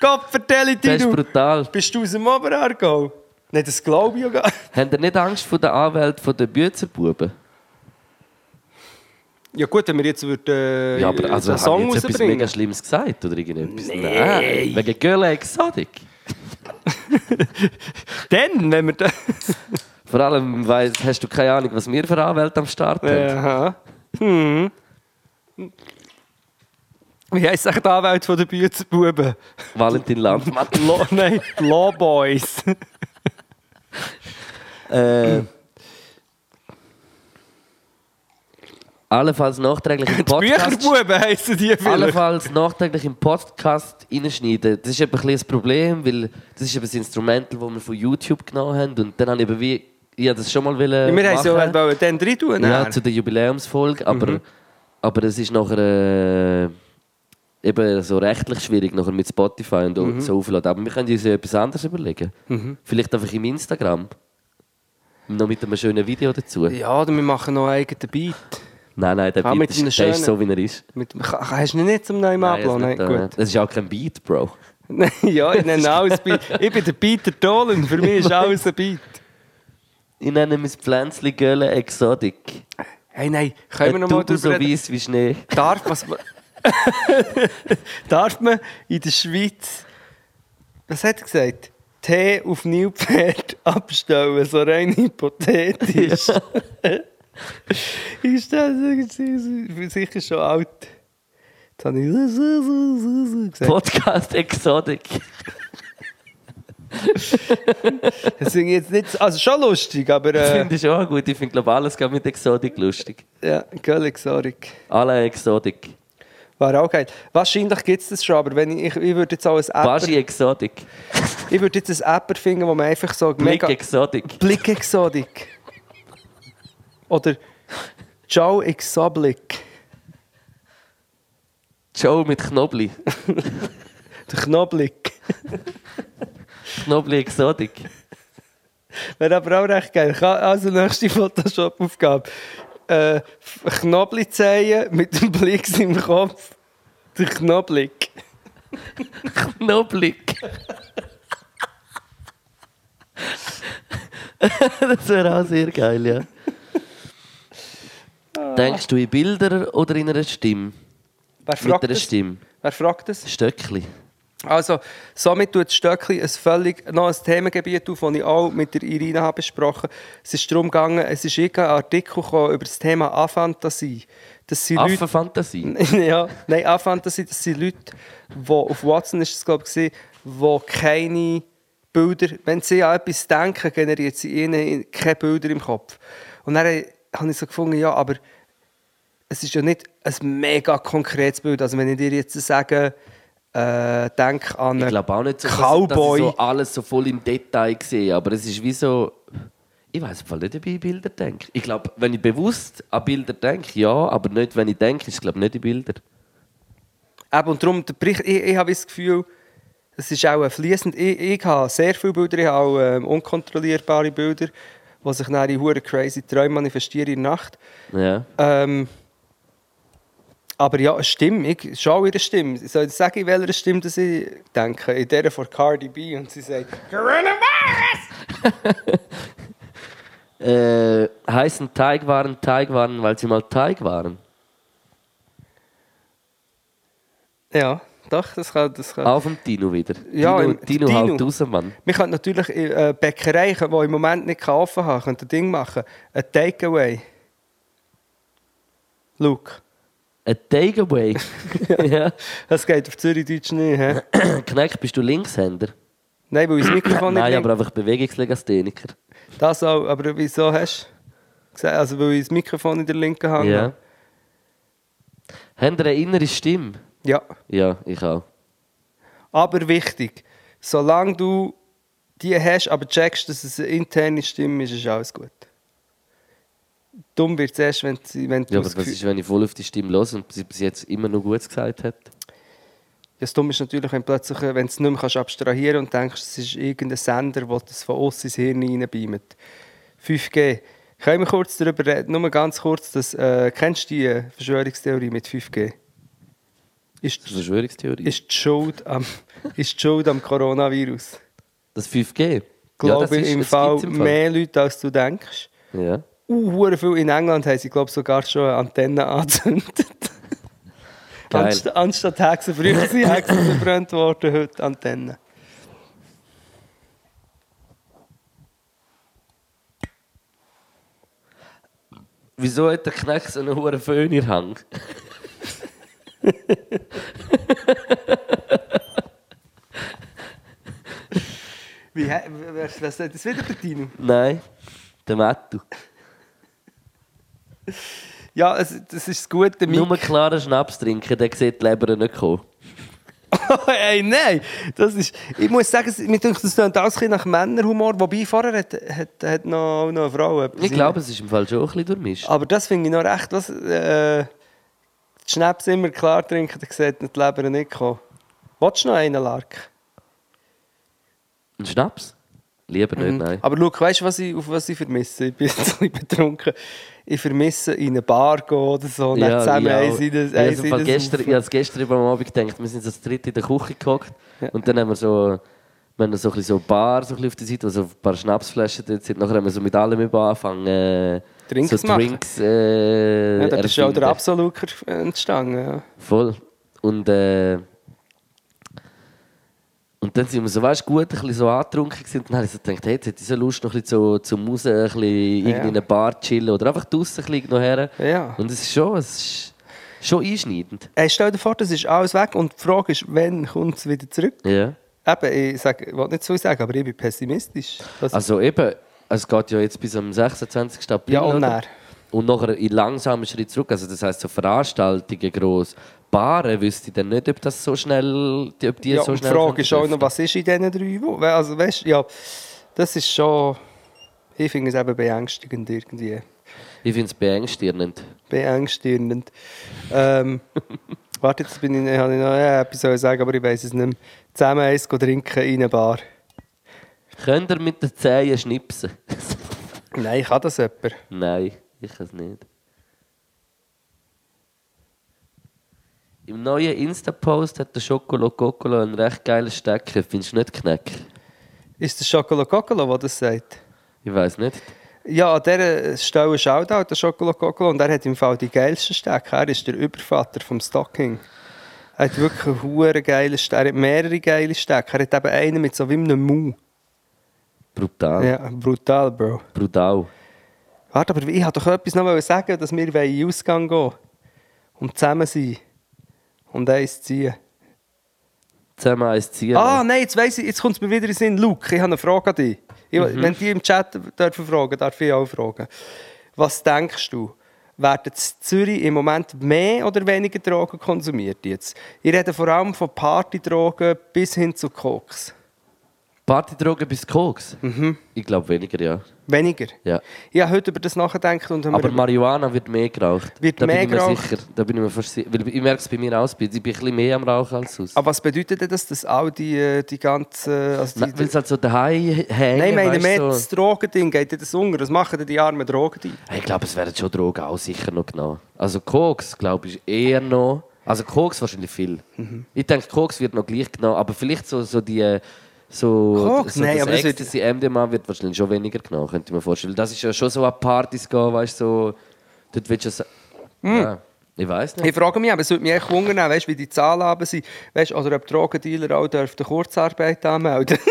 Gott, vertell der ist dir, brutal. bist du aus dem Oberaargau? Nein, das glaube ich ja gar nicht. Habt ihr nicht Angst vor der Anwälte der Büzerbuben? Ja gut, wenn wir jetzt würden, äh, Ja, aber also habe Song ich jetzt etwas mega Schlimmes gesagt oder irgendetwas? Nein. Wegen Gölle Exotic. Dann, wenn wir. Vor allem weiss, hast du keine Ahnung, was wir für Anwälte am Start haben. Aha. Hm. Wie heisst eigentlich die Anwälte von der Büzerbuben? Valentin Landmann. Law, nein, Law Boys. äh, allenfalls nachträglich im Podcast. Bücherbuben heissen die vielleicht. Allenfalls nachträglich im Podcast reinschneiden. Das ist eben ein bisschen das Problem, weil das ist eben das Instrumental, das wir von YouTube genommen haben. Und dann habe ich eben wie, habe das schon mal wollen wir haben so machen. wollen dann drin tun. Ja, zu der Jubiläumsfolge, aber, aber es ist nachher äh, eben so rechtlich schwierig nachher mit Spotify und Mhm. so aufladen. Aber wir können uns ja etwas anderes überlegen. Vielleicht einfach im Instagram. Noch mit einem schönen Video dazu. Ja, oder wir machen noch einen eigenen Beat. Nein, nein, der Ah, Beat ist, der ist schönen- so, wie er ist. Mit, hast du ihn nicht zum neuen Nein, das, Nein, äh, gut. das ist auch kein Beat, Bro. ja, ich nenne alles Beat. Ich bin der Peter Dolan, für mich ist alles ein Beat. Ich nenne mein Pflänzchen Gölle Exotic. Hey, nein, können wir noch mal Ein Tubu so drüber reden? weiss wie Schnee. Darf, was, darf man in der Schweiz, was hat er gesagt? Tee auf Nilpferd abstellen, so rein hypothetisch. ich bin sicher schon alt. Jetzt habe ich gesagt. Podcast Exotic. Das ich jetzt nicht, also schon lustig, aber äh, finde ich auch gut. Ich finde, glaube alles geht mit Exotic lustig. ja, Göllig, sorry. Alle Exotic. War auch geil. Wahrscheinlich gibt es das schon, aber wenn ich, ich, ich würde jetzt auch ein Apper, Baschi Exotic. ich würde jetzt ein Apper finden, wo man einfach so Blick Exotic. Blick Exotic. Oder Joe Exoblick. Joe mit Knobli. Der Knoblick. Knobli Exotic. Wäre aber auch recht geil. Also nächste Photoshop-Aufgabe. Äh, Knoblizehen mit dem Blick im Kopf. Der Knoblick. Knoblik. das wäre auch sehr geil, ja. Denkst du in Bilder oder in einer Stimme? Wer Mit fragt einer das? Stimme. Wer fragt das? Stöckli. Also, somit tut Stöckli ein völlig noch ein Themengebiet auf, das ich auch mit der Irina habe besprochen Es ist darum gegangen, es ist irgendein Artikel gekommen über das Thema Afantasie. Das sind Leute, Affenfantasie. ja, nein, Afantasie, das sind Leute, die auf Watson ist es, glaube ich, die keine Bilder, wenn sie an etwas denken, generiert sie ihnen keine Bilder im Kopf. Und dann habe ich so gefunden, ja, aber es ist ja nicht ein mega konkretes Bild. Also wenn ich dir jetzt sage, äh, denk an Ich glaube auch nicht so, dass, Cowboy. dass ich so alles so voll im Detail sehe, aber es ist wie so... Ich weiß nicht, ob ich an Bilder denke. Ich glaube, wenn ich bewusst an Bilder denke, ja, aber nicht, wenn ich denke, ist es glaube nicht in Bilder. Eben, und darum, der Bericht, ich, ich habe das Gefühl, es ist auch fließend. Ich, ich habe sehr viele Bilder, ich habe auch ähm, unkontrollierbare Bilder, die sich dann in hure crazy Träume manifestieren in der Nacht. Ja. Ähm, aber ja, eine Stimme, ich schaue ihre Stimme. Soll ich sagen, in welcher Stimme das ich denke? In der von Cardi B. Und sie sagt, Äh, heißen Teigwaren Teigwaren, weil sie mal Teig waren. ja, doch, das kann... Das kann. Auf dem Dino wieder. Ja, Dino, im- Dino, Dino. haut raus, Mann. Wir könnten natürlich in äh, Bäckerei, die im Moment nicht offen haben, ein Ding machen. Ein Takeaway. Luke. Ein Takeaway. ja. Das geht auf Zürich-Deutsch nicht. He? Bist du Linkshänder? Nein, weil ich das Mikrofon nicht Nein, aber einfach Bewegungslegastheniker. Das auch, aber wieso hast du gesagt? Also, weil ich das Mikrofon in der linken Hand Ja. habe? Habt ihr eine innere Stimme? Ja. Ja, ich auch. Aber wichtig, solange du die hast, aber checkst, dass es eine interne Stimme ist, ist alles gut. Dumm wird es erst, wenn, wenn du Ja, aber was ist, wenn ich voll auf die Stimme los und sie bis jetzt immer noch Gutes gesagt hat? Ja, das Dumme ist natürlich, wenn, plötzlich, äh, wenn du es nicht mehr kannst abstrahieren und denkst, es ist irgendein Sender, der das von uns ins Hirn reinbeamt. 5G. Können wir kurz darüber reden? Nur ganz kurz. Das, äh, kennst du die Verschwörungstheorie mit 5G? Ist, Das ist eine Verschwörungstheorie. ist, die Schuld am, ist die Schuld am Coronavirus? das 5G? Glaube das ist- im Fall im mehr Leute, als du denkst. Ja. Uh, viel in England haben sie, glaube sogar schon eine Antenne angezündet. Anst anstatt Hexen, früher sind Hexen verbrannt worden, heute Antennen. Wieso hat der Knecht so einen hohen Föhn in Hand? Wie, wer, wer sagt das wieder der Tino? Nein, der Mattu. Ja, es, das ist das Gute. Nur Mik klaren Schnaps trinken, der sieht die Leber nicht kommen. hey, nein! Das ist, ich muss sagen, mir denkt, das klingt alles nach Männerhumor. Wobei vorher hat, hat, hat noch, noch eine Frau etwas Ich glaube, es ist im Fall schon ein bisschen durchmischt. Aber das finde ich noch recht. Was, äh, die Schnaps immer klar trinken, dann sieht die Leber nicht kommen. Willst du noch einen, Lark? Ein Schnaps? Lieber nicht, nein. Aber schau, weißt du, was ich, auf was ich vermisse? Ich bin jetzt ein bisschen betrunken. Ich vermisse in eine Bar gehen oder so. und dann zusammen auch. eins in das- eins das gestern, ich habe es gestern am Abend gedacht, wir sind so das dritte in der Küche gehockt und dann haben wir so, wir haben so ein bisschen so Bar so ein bisschen auf der Seite, wo so ein paar Schnapsflaschen dort sind. Nachher haben wir so mit allem über angefangen, äh, Drinks so. Drinks äh, Ja, da ist ja auch der. Absoluker entstanden. Ja. Voll. Und, äh, und dann sind wir so, weißt gut, ein bisschen so angetrunken gewesen. Und dann habe ich so gedacht, hey, jetzt hätte ich so Lust, noch ein bisschen so, zum Raus, ein bisschen irgendwie in einer Bar chillen oder einfach draußen ein bisschen noch her. Ja. Und es ist schon, es ist schon einschneidend. Hey, stell dir vor, das ist alles weg und die Frage ist, wann kommt es wieder zurück? Ja. Eben, ich, sag, ich will nicht so sagen, aber ich bin pessimistisch. Das, Also eben, es geht ja jetzt bis am 26. April. ja, und näher. Und nachher in langsamen Schritt zurück. Also das heisst, so Veranstaltungen gross, Paare wüsste ich dann nicht, ob das so schnell, ob die Ja, so und die schnell Frage ist auch noch, was ist in diesen drei Wochen? Also, weißt, ja, das ist schon... Ich finde es eben beängstigend irgendwie. Ich finde es beängstigend. Beängstigend. ähm, warte, jetzt bin ich, habe ich noch etwas ich sagen, aber ich weiß es nicht mehr. Zusammen eins trinken in einer Bar. Könnt ihr mit den Zehen schnipsen? Nein, kann das jemand? Nein, ich kann es nicht. Im neuen Insta-Post hat der Schokolo einen recht geilen Stecker. Findest du nicht Knack? Ist das Schokolo der das sagt? Ich weiß nicht. Ja, an dieser Stelle Shoutout, der Schokolo und er hat im Fall die geilsten Stecke. Er ist der Übervater vom Stocking. Er hat wirklich einen huere geilen Steck. Er hat mehrere geile Stecke. Er hat eben einen mit so wie einem Mu. Brutal. Ja, brutal, Bro. Brutal. Warte, aber ich wollte doch etwas noch sagen, dass wir in den Ausgang gehen und zusammen sein und eins ziehen. Zusammen eins ziehen. Ah, nein, jetzt weiss ich, jetzt kommt es mir wieder in den Sinn. Luke, ich habe eine Frage an dich. Ich, Wenn die im Chat dürfen fragen, darf ich auch fragen. Was denkst du? Werden in Zürich im Moment mehr oder weniger Drogen konsumiert jetzt? Ich rede vor allem von Partydrogen bis hin zu Koks. Partydrogen bis Koks? Mhm. Ich glaube weniger, ja. Weniger? ja. Ich habe heute über das nachgedacht und Aber Marihuana wird mehr geraucht. Wird da mehr bin ich mir geraucht? sicher. Da bin ich mir fast sicher. Weil ich merke es bei mir aus. Ich bin ein bisschen mehr am Rauchen als sonst. Aber was bedeutet denn das, dass all die, äh, die ganzen... Also die, Weil es halt so daheim hängen, Nein, meine, mehr so. das Drogending geht das Ungar. Was machen denn die armen Drogen? Ich glaube, es werden schon Drogen auch sicher noch genommen. Also Koks, glaube ich, eher noch. Also Koks wahrscheinlich viel. Mhm. Ich denke, Koks wird noch gleich genommen, aber vielleicht so, so die... So, Koks? so Nein, das aber das wird- Ecstasy, MDMA wird wahrscheinlich schon weniger genommen, könnte ich mir vorstellen. Das ist ja schon so an Partys gehen, weißt du, so... Dort willst du so... Ja, ich weiß nicht. Ich frage mich, aber es würde mich echt wundern, weißt, wie die Zahlen haben sind. Weißt, oder ob Drogendealer auch dürften Kurzarbeit anmelden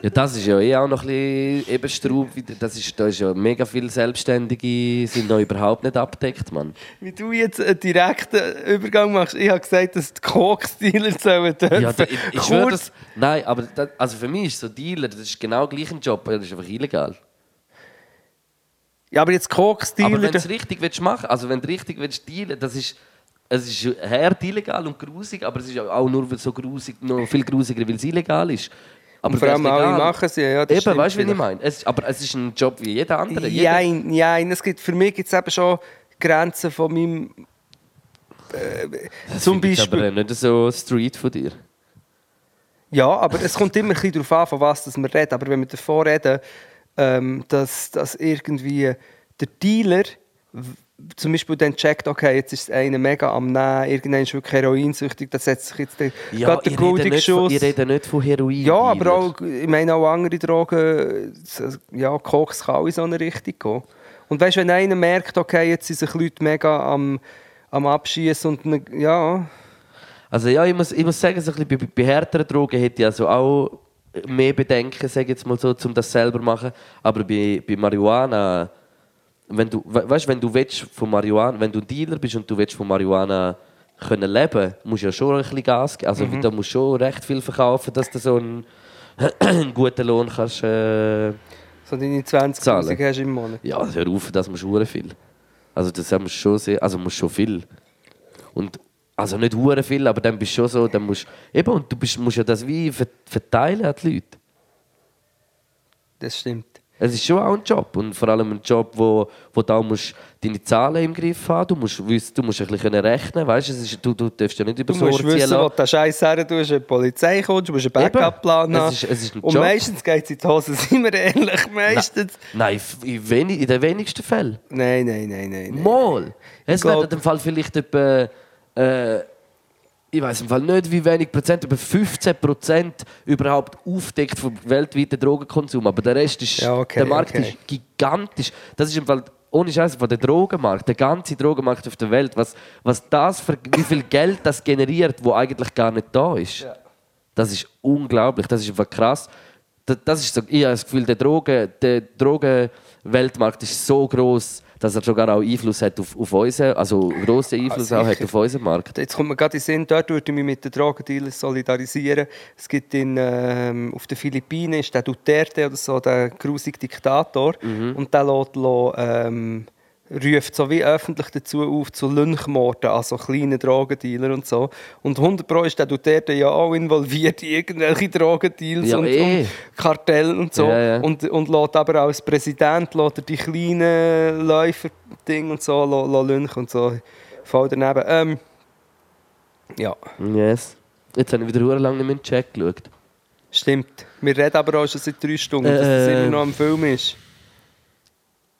Ja, das ist ja eh auch noch ein bisschen. Das ist, da ist ja mega viele Selbstständige sind noch überhaupt nicht abdeckt, Mann. Wie du jetzt einen direkten Übergang machst. Ich habe gesagt, dass die Koks-Dealer sollen dürfen. Ja, da, ich, ich schwöre das. Nein, aber das, also für mich ist so Dealer, das ist genau gleich ein Job, das ist einfach illegal. Ja, aber jetzt Aber Koks-Dealer... wenn du es richtig willst machen, also wenn du richtig willst dealen, das ist es ist hart illegal und grusig, aber es ist auch nur so grusig, noch viel grusiger, weil es illegal ist. Aber Und vor allem alle machen es ja. ja das Eben, stimmt weißt du, wie ich meine? Es, aber es ist ein Job wie jeder andere. Jeder, Nein, nein, es gibt, für mich gibt es eben schon Grenzen von meinem... Äh, zum Ist Beispiel... aber nicht so Street von dir. Ja, aber es kommt immer ein bisschen darauf an, von was das wir reden. Aber wenn wir davon reden, ähm, dass, dass irgendwie der Dealer zum Beispiel dann checkt, okay, jetzt ist einer mega am Nehmen, irgendwann ist wirklich heroinsüchtig, das setzt sich jetzt der, Ja, nicht von, Schuss. ich rede nicht von Heroin. Ja, aber auch, ich meine auch andere Drogen, ja, Koks kann auch in so eine Richtung gehen. Und weißt du, wenn einer merkt, okay, jetzt sind sich Leute mega am, am Abschießen und ne- ja, Also ja, ich muss, ich muss sagen, so ein bisschen bei, bei härteren Drogen hätte ich also auch mehr Bedenken, sage ich jetzt mal so, um das selber zu machen. Aber bei, bei Marihuana, wenn du, we- weißt, wenn du willst von Marihuana, wenn du Dealer bist und du willst von Marihuana können leben, musst du ja schon ein bisschen Gas geben. Also da musst du schon recht viel verkaufen, dass du so einen, einen guten Lohn kannst. Äh, so deine 20 Zahlen. hast im Monat. ja, hör auf, das musst du viel. Also das musst du schon sehr, also musst schon viel. Und also nicht hure viel, aber dann bist du schon so, dann musst eben und du bist, musst ja das wie ver- verteilen an die Leute. Das stimmt. Es ist schon auch ein Job und vor allem ein Job, wo, wo da musst deine Zahlen im Griff haben, du musst wissen, du musst ein bisschen rechnen, weißt, es ist, du, du darfst ja nicht über Du musst wissen, wo du Scheiß her tust, wenn die Polizei kommt, du musst einen Backup-Plan Es haben. ist- es ist ein Und Job. meistens geht es in die Hose, sind wir ehrlich. Meistens. Nein, f- in, wenig, in den wenigsten Fällen. Nein, nein, nein, nein. nein. Mal. Es glaub- werden im Fall vielleicht etwa, äh, ich weiß im Fall nicht wie wenig Prozent, aber 15 Prozent überhaupt aufdeckt vom weltweiten Drogenkonsum. Aber der Rest ist, Ja, okay, der Markt okay. ist gigantisch. Das ist im Fall ohne Scheiß von der Drogenmarkt, der ganze Drogenmarkt auf der Welt, was, was das für, wie viel Geld das generiert, wo eigentlich gar nicht da ist. Das ist unglaublich, das ist einfach krass. Das, das ist so, ich habe das Gefühl, der Drogen, der Drogenweltmarkt ist so groß, dass er sogar auch Einfluss hat auf, auf unseren, also grossen Einfluss Ah, auch hat auf unseren Markt. Jetzt kommt mir gerade in den Sinn, dort würde ich mich mit den Drogendealers solidarisieren. Es gibt in, ähm, auf den Philippinen ist der Duterte oder so, der grusige Diktator. Mhm. Und der lässt, lässt, ähm, ruft so wie öffentlich dazu auf zu Lynchmorden an so kleinen Drogendealer und so. Und 100 Pro ist der Duterte ja auch involviert in irgendwelche Drogendeals Ja, und, eh. und Kartelle und so. Ja, ja. Und, und lässt aber auch als Präsident lässt die kleinen Läufer-Ding und so lynchen und so. Voll daneben. Ähm, ja, Yes. Jetzt habe ich wieder verdammt lang nicht mehr in den Chat geschaut. stimmt. Wir reden aber auch schon seit drei Stunden, dass Äh, es äh. immer noch am Film ist.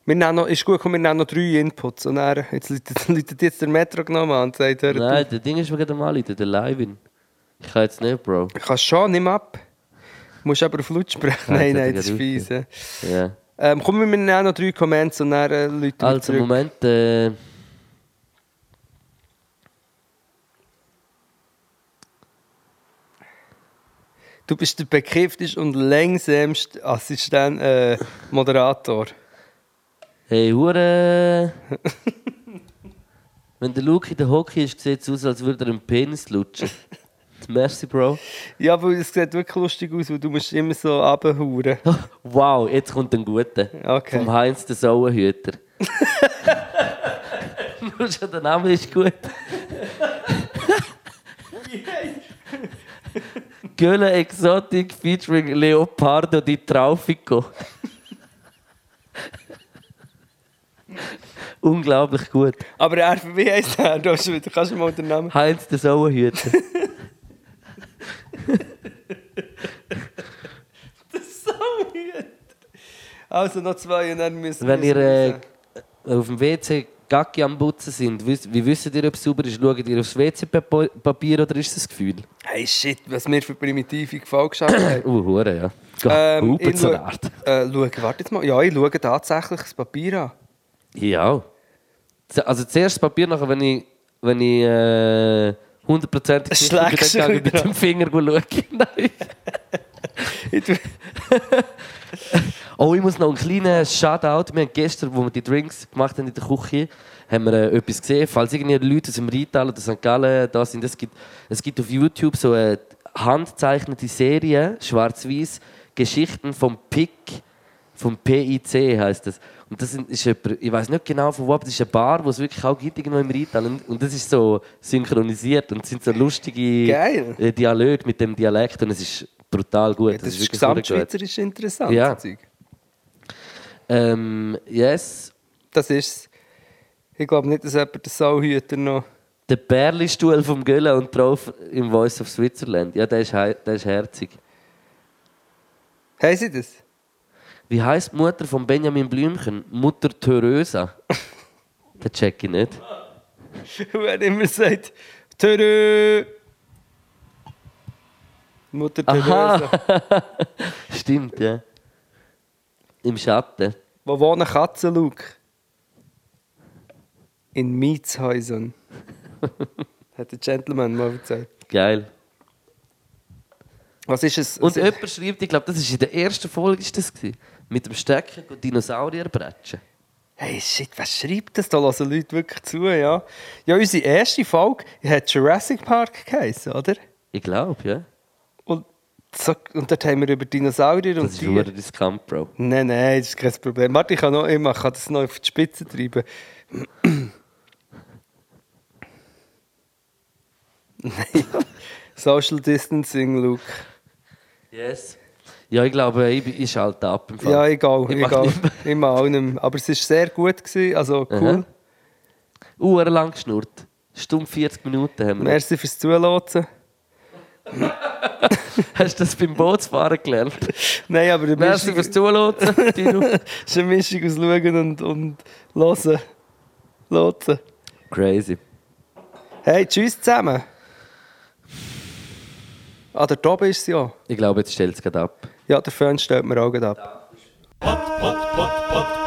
Wir nehmen noch, ist gut, komm, wir nehmen noch drei Inputs. Und dann, jetzt läutet jetzt der Metro genommen an und sagt, hör Nein, der Ding ist mir gerade mal der Live-In. Ich kann jetzt nicht, Bro. kannst schon, nimm ab. Du musst aber auf laut sprechen. Nein, Nein, das das ist fies. ja. Ähm, komm, wir nehmen noch drei Comments und dann äh, wir Also, zurück. Moment. Äh, Du bist der bekiffteste und längsamste Assistent, äh, Moderator. Hey, Hure. Wenn der Luke in der Hockey ist, sieht es aus, als würde er einen Penis lutschen. Merci, Bro. Ja, aber es sieht wirklich lustig aus, weil du musst immer so runterhauen. Wow, jetzt kommt ein guter. Okay. Vom Heinz der Sauenhüter. Nur schon der Name ist gut. Gölle Exotic featuring Leopardo di Traufico. Unglaublich gut. Aber er, wie heisst er? Du hast kannst du mal den Namen... Heinz der Sauenhüter. Also noch zwei und dann müssen Wenn ihr äh, wir auf dem WC Gacki am Putzen sind, wie wisst ihr, ob es sauber ist? Schaut ihr aufs WC-Papier oder ist das das Gefühl? Hey shit, was wir für primitive Gefallen geschafft haben. Uh, Hure, ja. Ähm, Hupen ich zur Art. Äh, schau, warte jetzt mal. Ja, ich schaue tatsächlich das Papier an. Ja. Z- Also zuerst das Papier, nachher, wenn ich, wenn ich äh, 100% sicher bin, Schlägst du ich mit dem Finger schauen. Nein. Ich Oh, ich muss noch einen kleinen Shoutout. Wir haben gestern, wo wir die Drinks gemacht haben in der Küche, haben wir äh, etwas gesehen. Falls irgendwie Leute aus dem Rheintal oder St. Gallen da sind, es gibt, es gibt auf YouTube so eine handzeichnete Serie, schwarz-weiß, Geschichten vom PIC, vom PIC heißt das. Und das ist jemand, ich weiß nicht genau von wo, aber das ist eine Bar, wo es wirklich auch gibt, irgendwo im Rheintal. Und, das ist so synchronisiert und es sind so lustige Geil. äh, Dialoge mit dem Dialekt und es ist brutal gut. Das, ist wirklich verdammt gut. gesamtschweizerisch interessant. Ja. das. Ähm, yes. Das ist Ich glaube nicht, dass jemand den Sauhüter noch... Der Bärli-Stuhl vom Göller und drauf im Voice of Switzerland. Ja, der ist, der ist herzig. Haben Sie das? Wie heißt die Mutter von Benjamin Blümchen? Mutter Theresa. Den check ich nicht. Wer immer sagt, Törö! Mutter. Theresa. Stimmt, ja. Im Schatten. Wo wohnen Katzen, Luke? In Mietshäusern. Hat der Gentleman mal erzählt. Geil. Was ist es? Und was ist- jemand schreibt, ich glaube, das war in der ersten Folge, ist das gewesen, mit dem Stecken und Dinosaurier bretschen. Hey, shit, was schreibt das? Da hören Leute wirklich zu, ja. Ja, unsere erste Folge hat Jurassic Park geheißen, oder? Ich glaube, ja. Und, so, und dort haben wir über Dinosaurier Das und ist Tiere... nur riskant, Bro. Nein, nein, das ist kein Problem. Warte, ich kann, noch, ich kann das noch auf die Spitze treiben. Nein. Social Distancing, Luke. Yes. Ja, ich glaube, ich, ich schalte ab. Im Fall. Ja, egal, Ich egal. mache auch nicht. Aber es war sehr gut, gewesen, also cool. Uhr lang geschnurrt. Stunde 40 Minuten haben wir. Merci fürs Zuhören. Hast du das beim Bootsfahren gelernt? Nein, aber Merci fürs Zuhören, Tino. es ist eine Mischung aus Schauen und, und Hören. Lotsen. Crazy. Hey, tschüss zusammen. Ah, der Tobi ist ja. Ich glaube, jetzt stellt es gerade ab. Ja, der Föhn stellt mir auch ab. Podcast.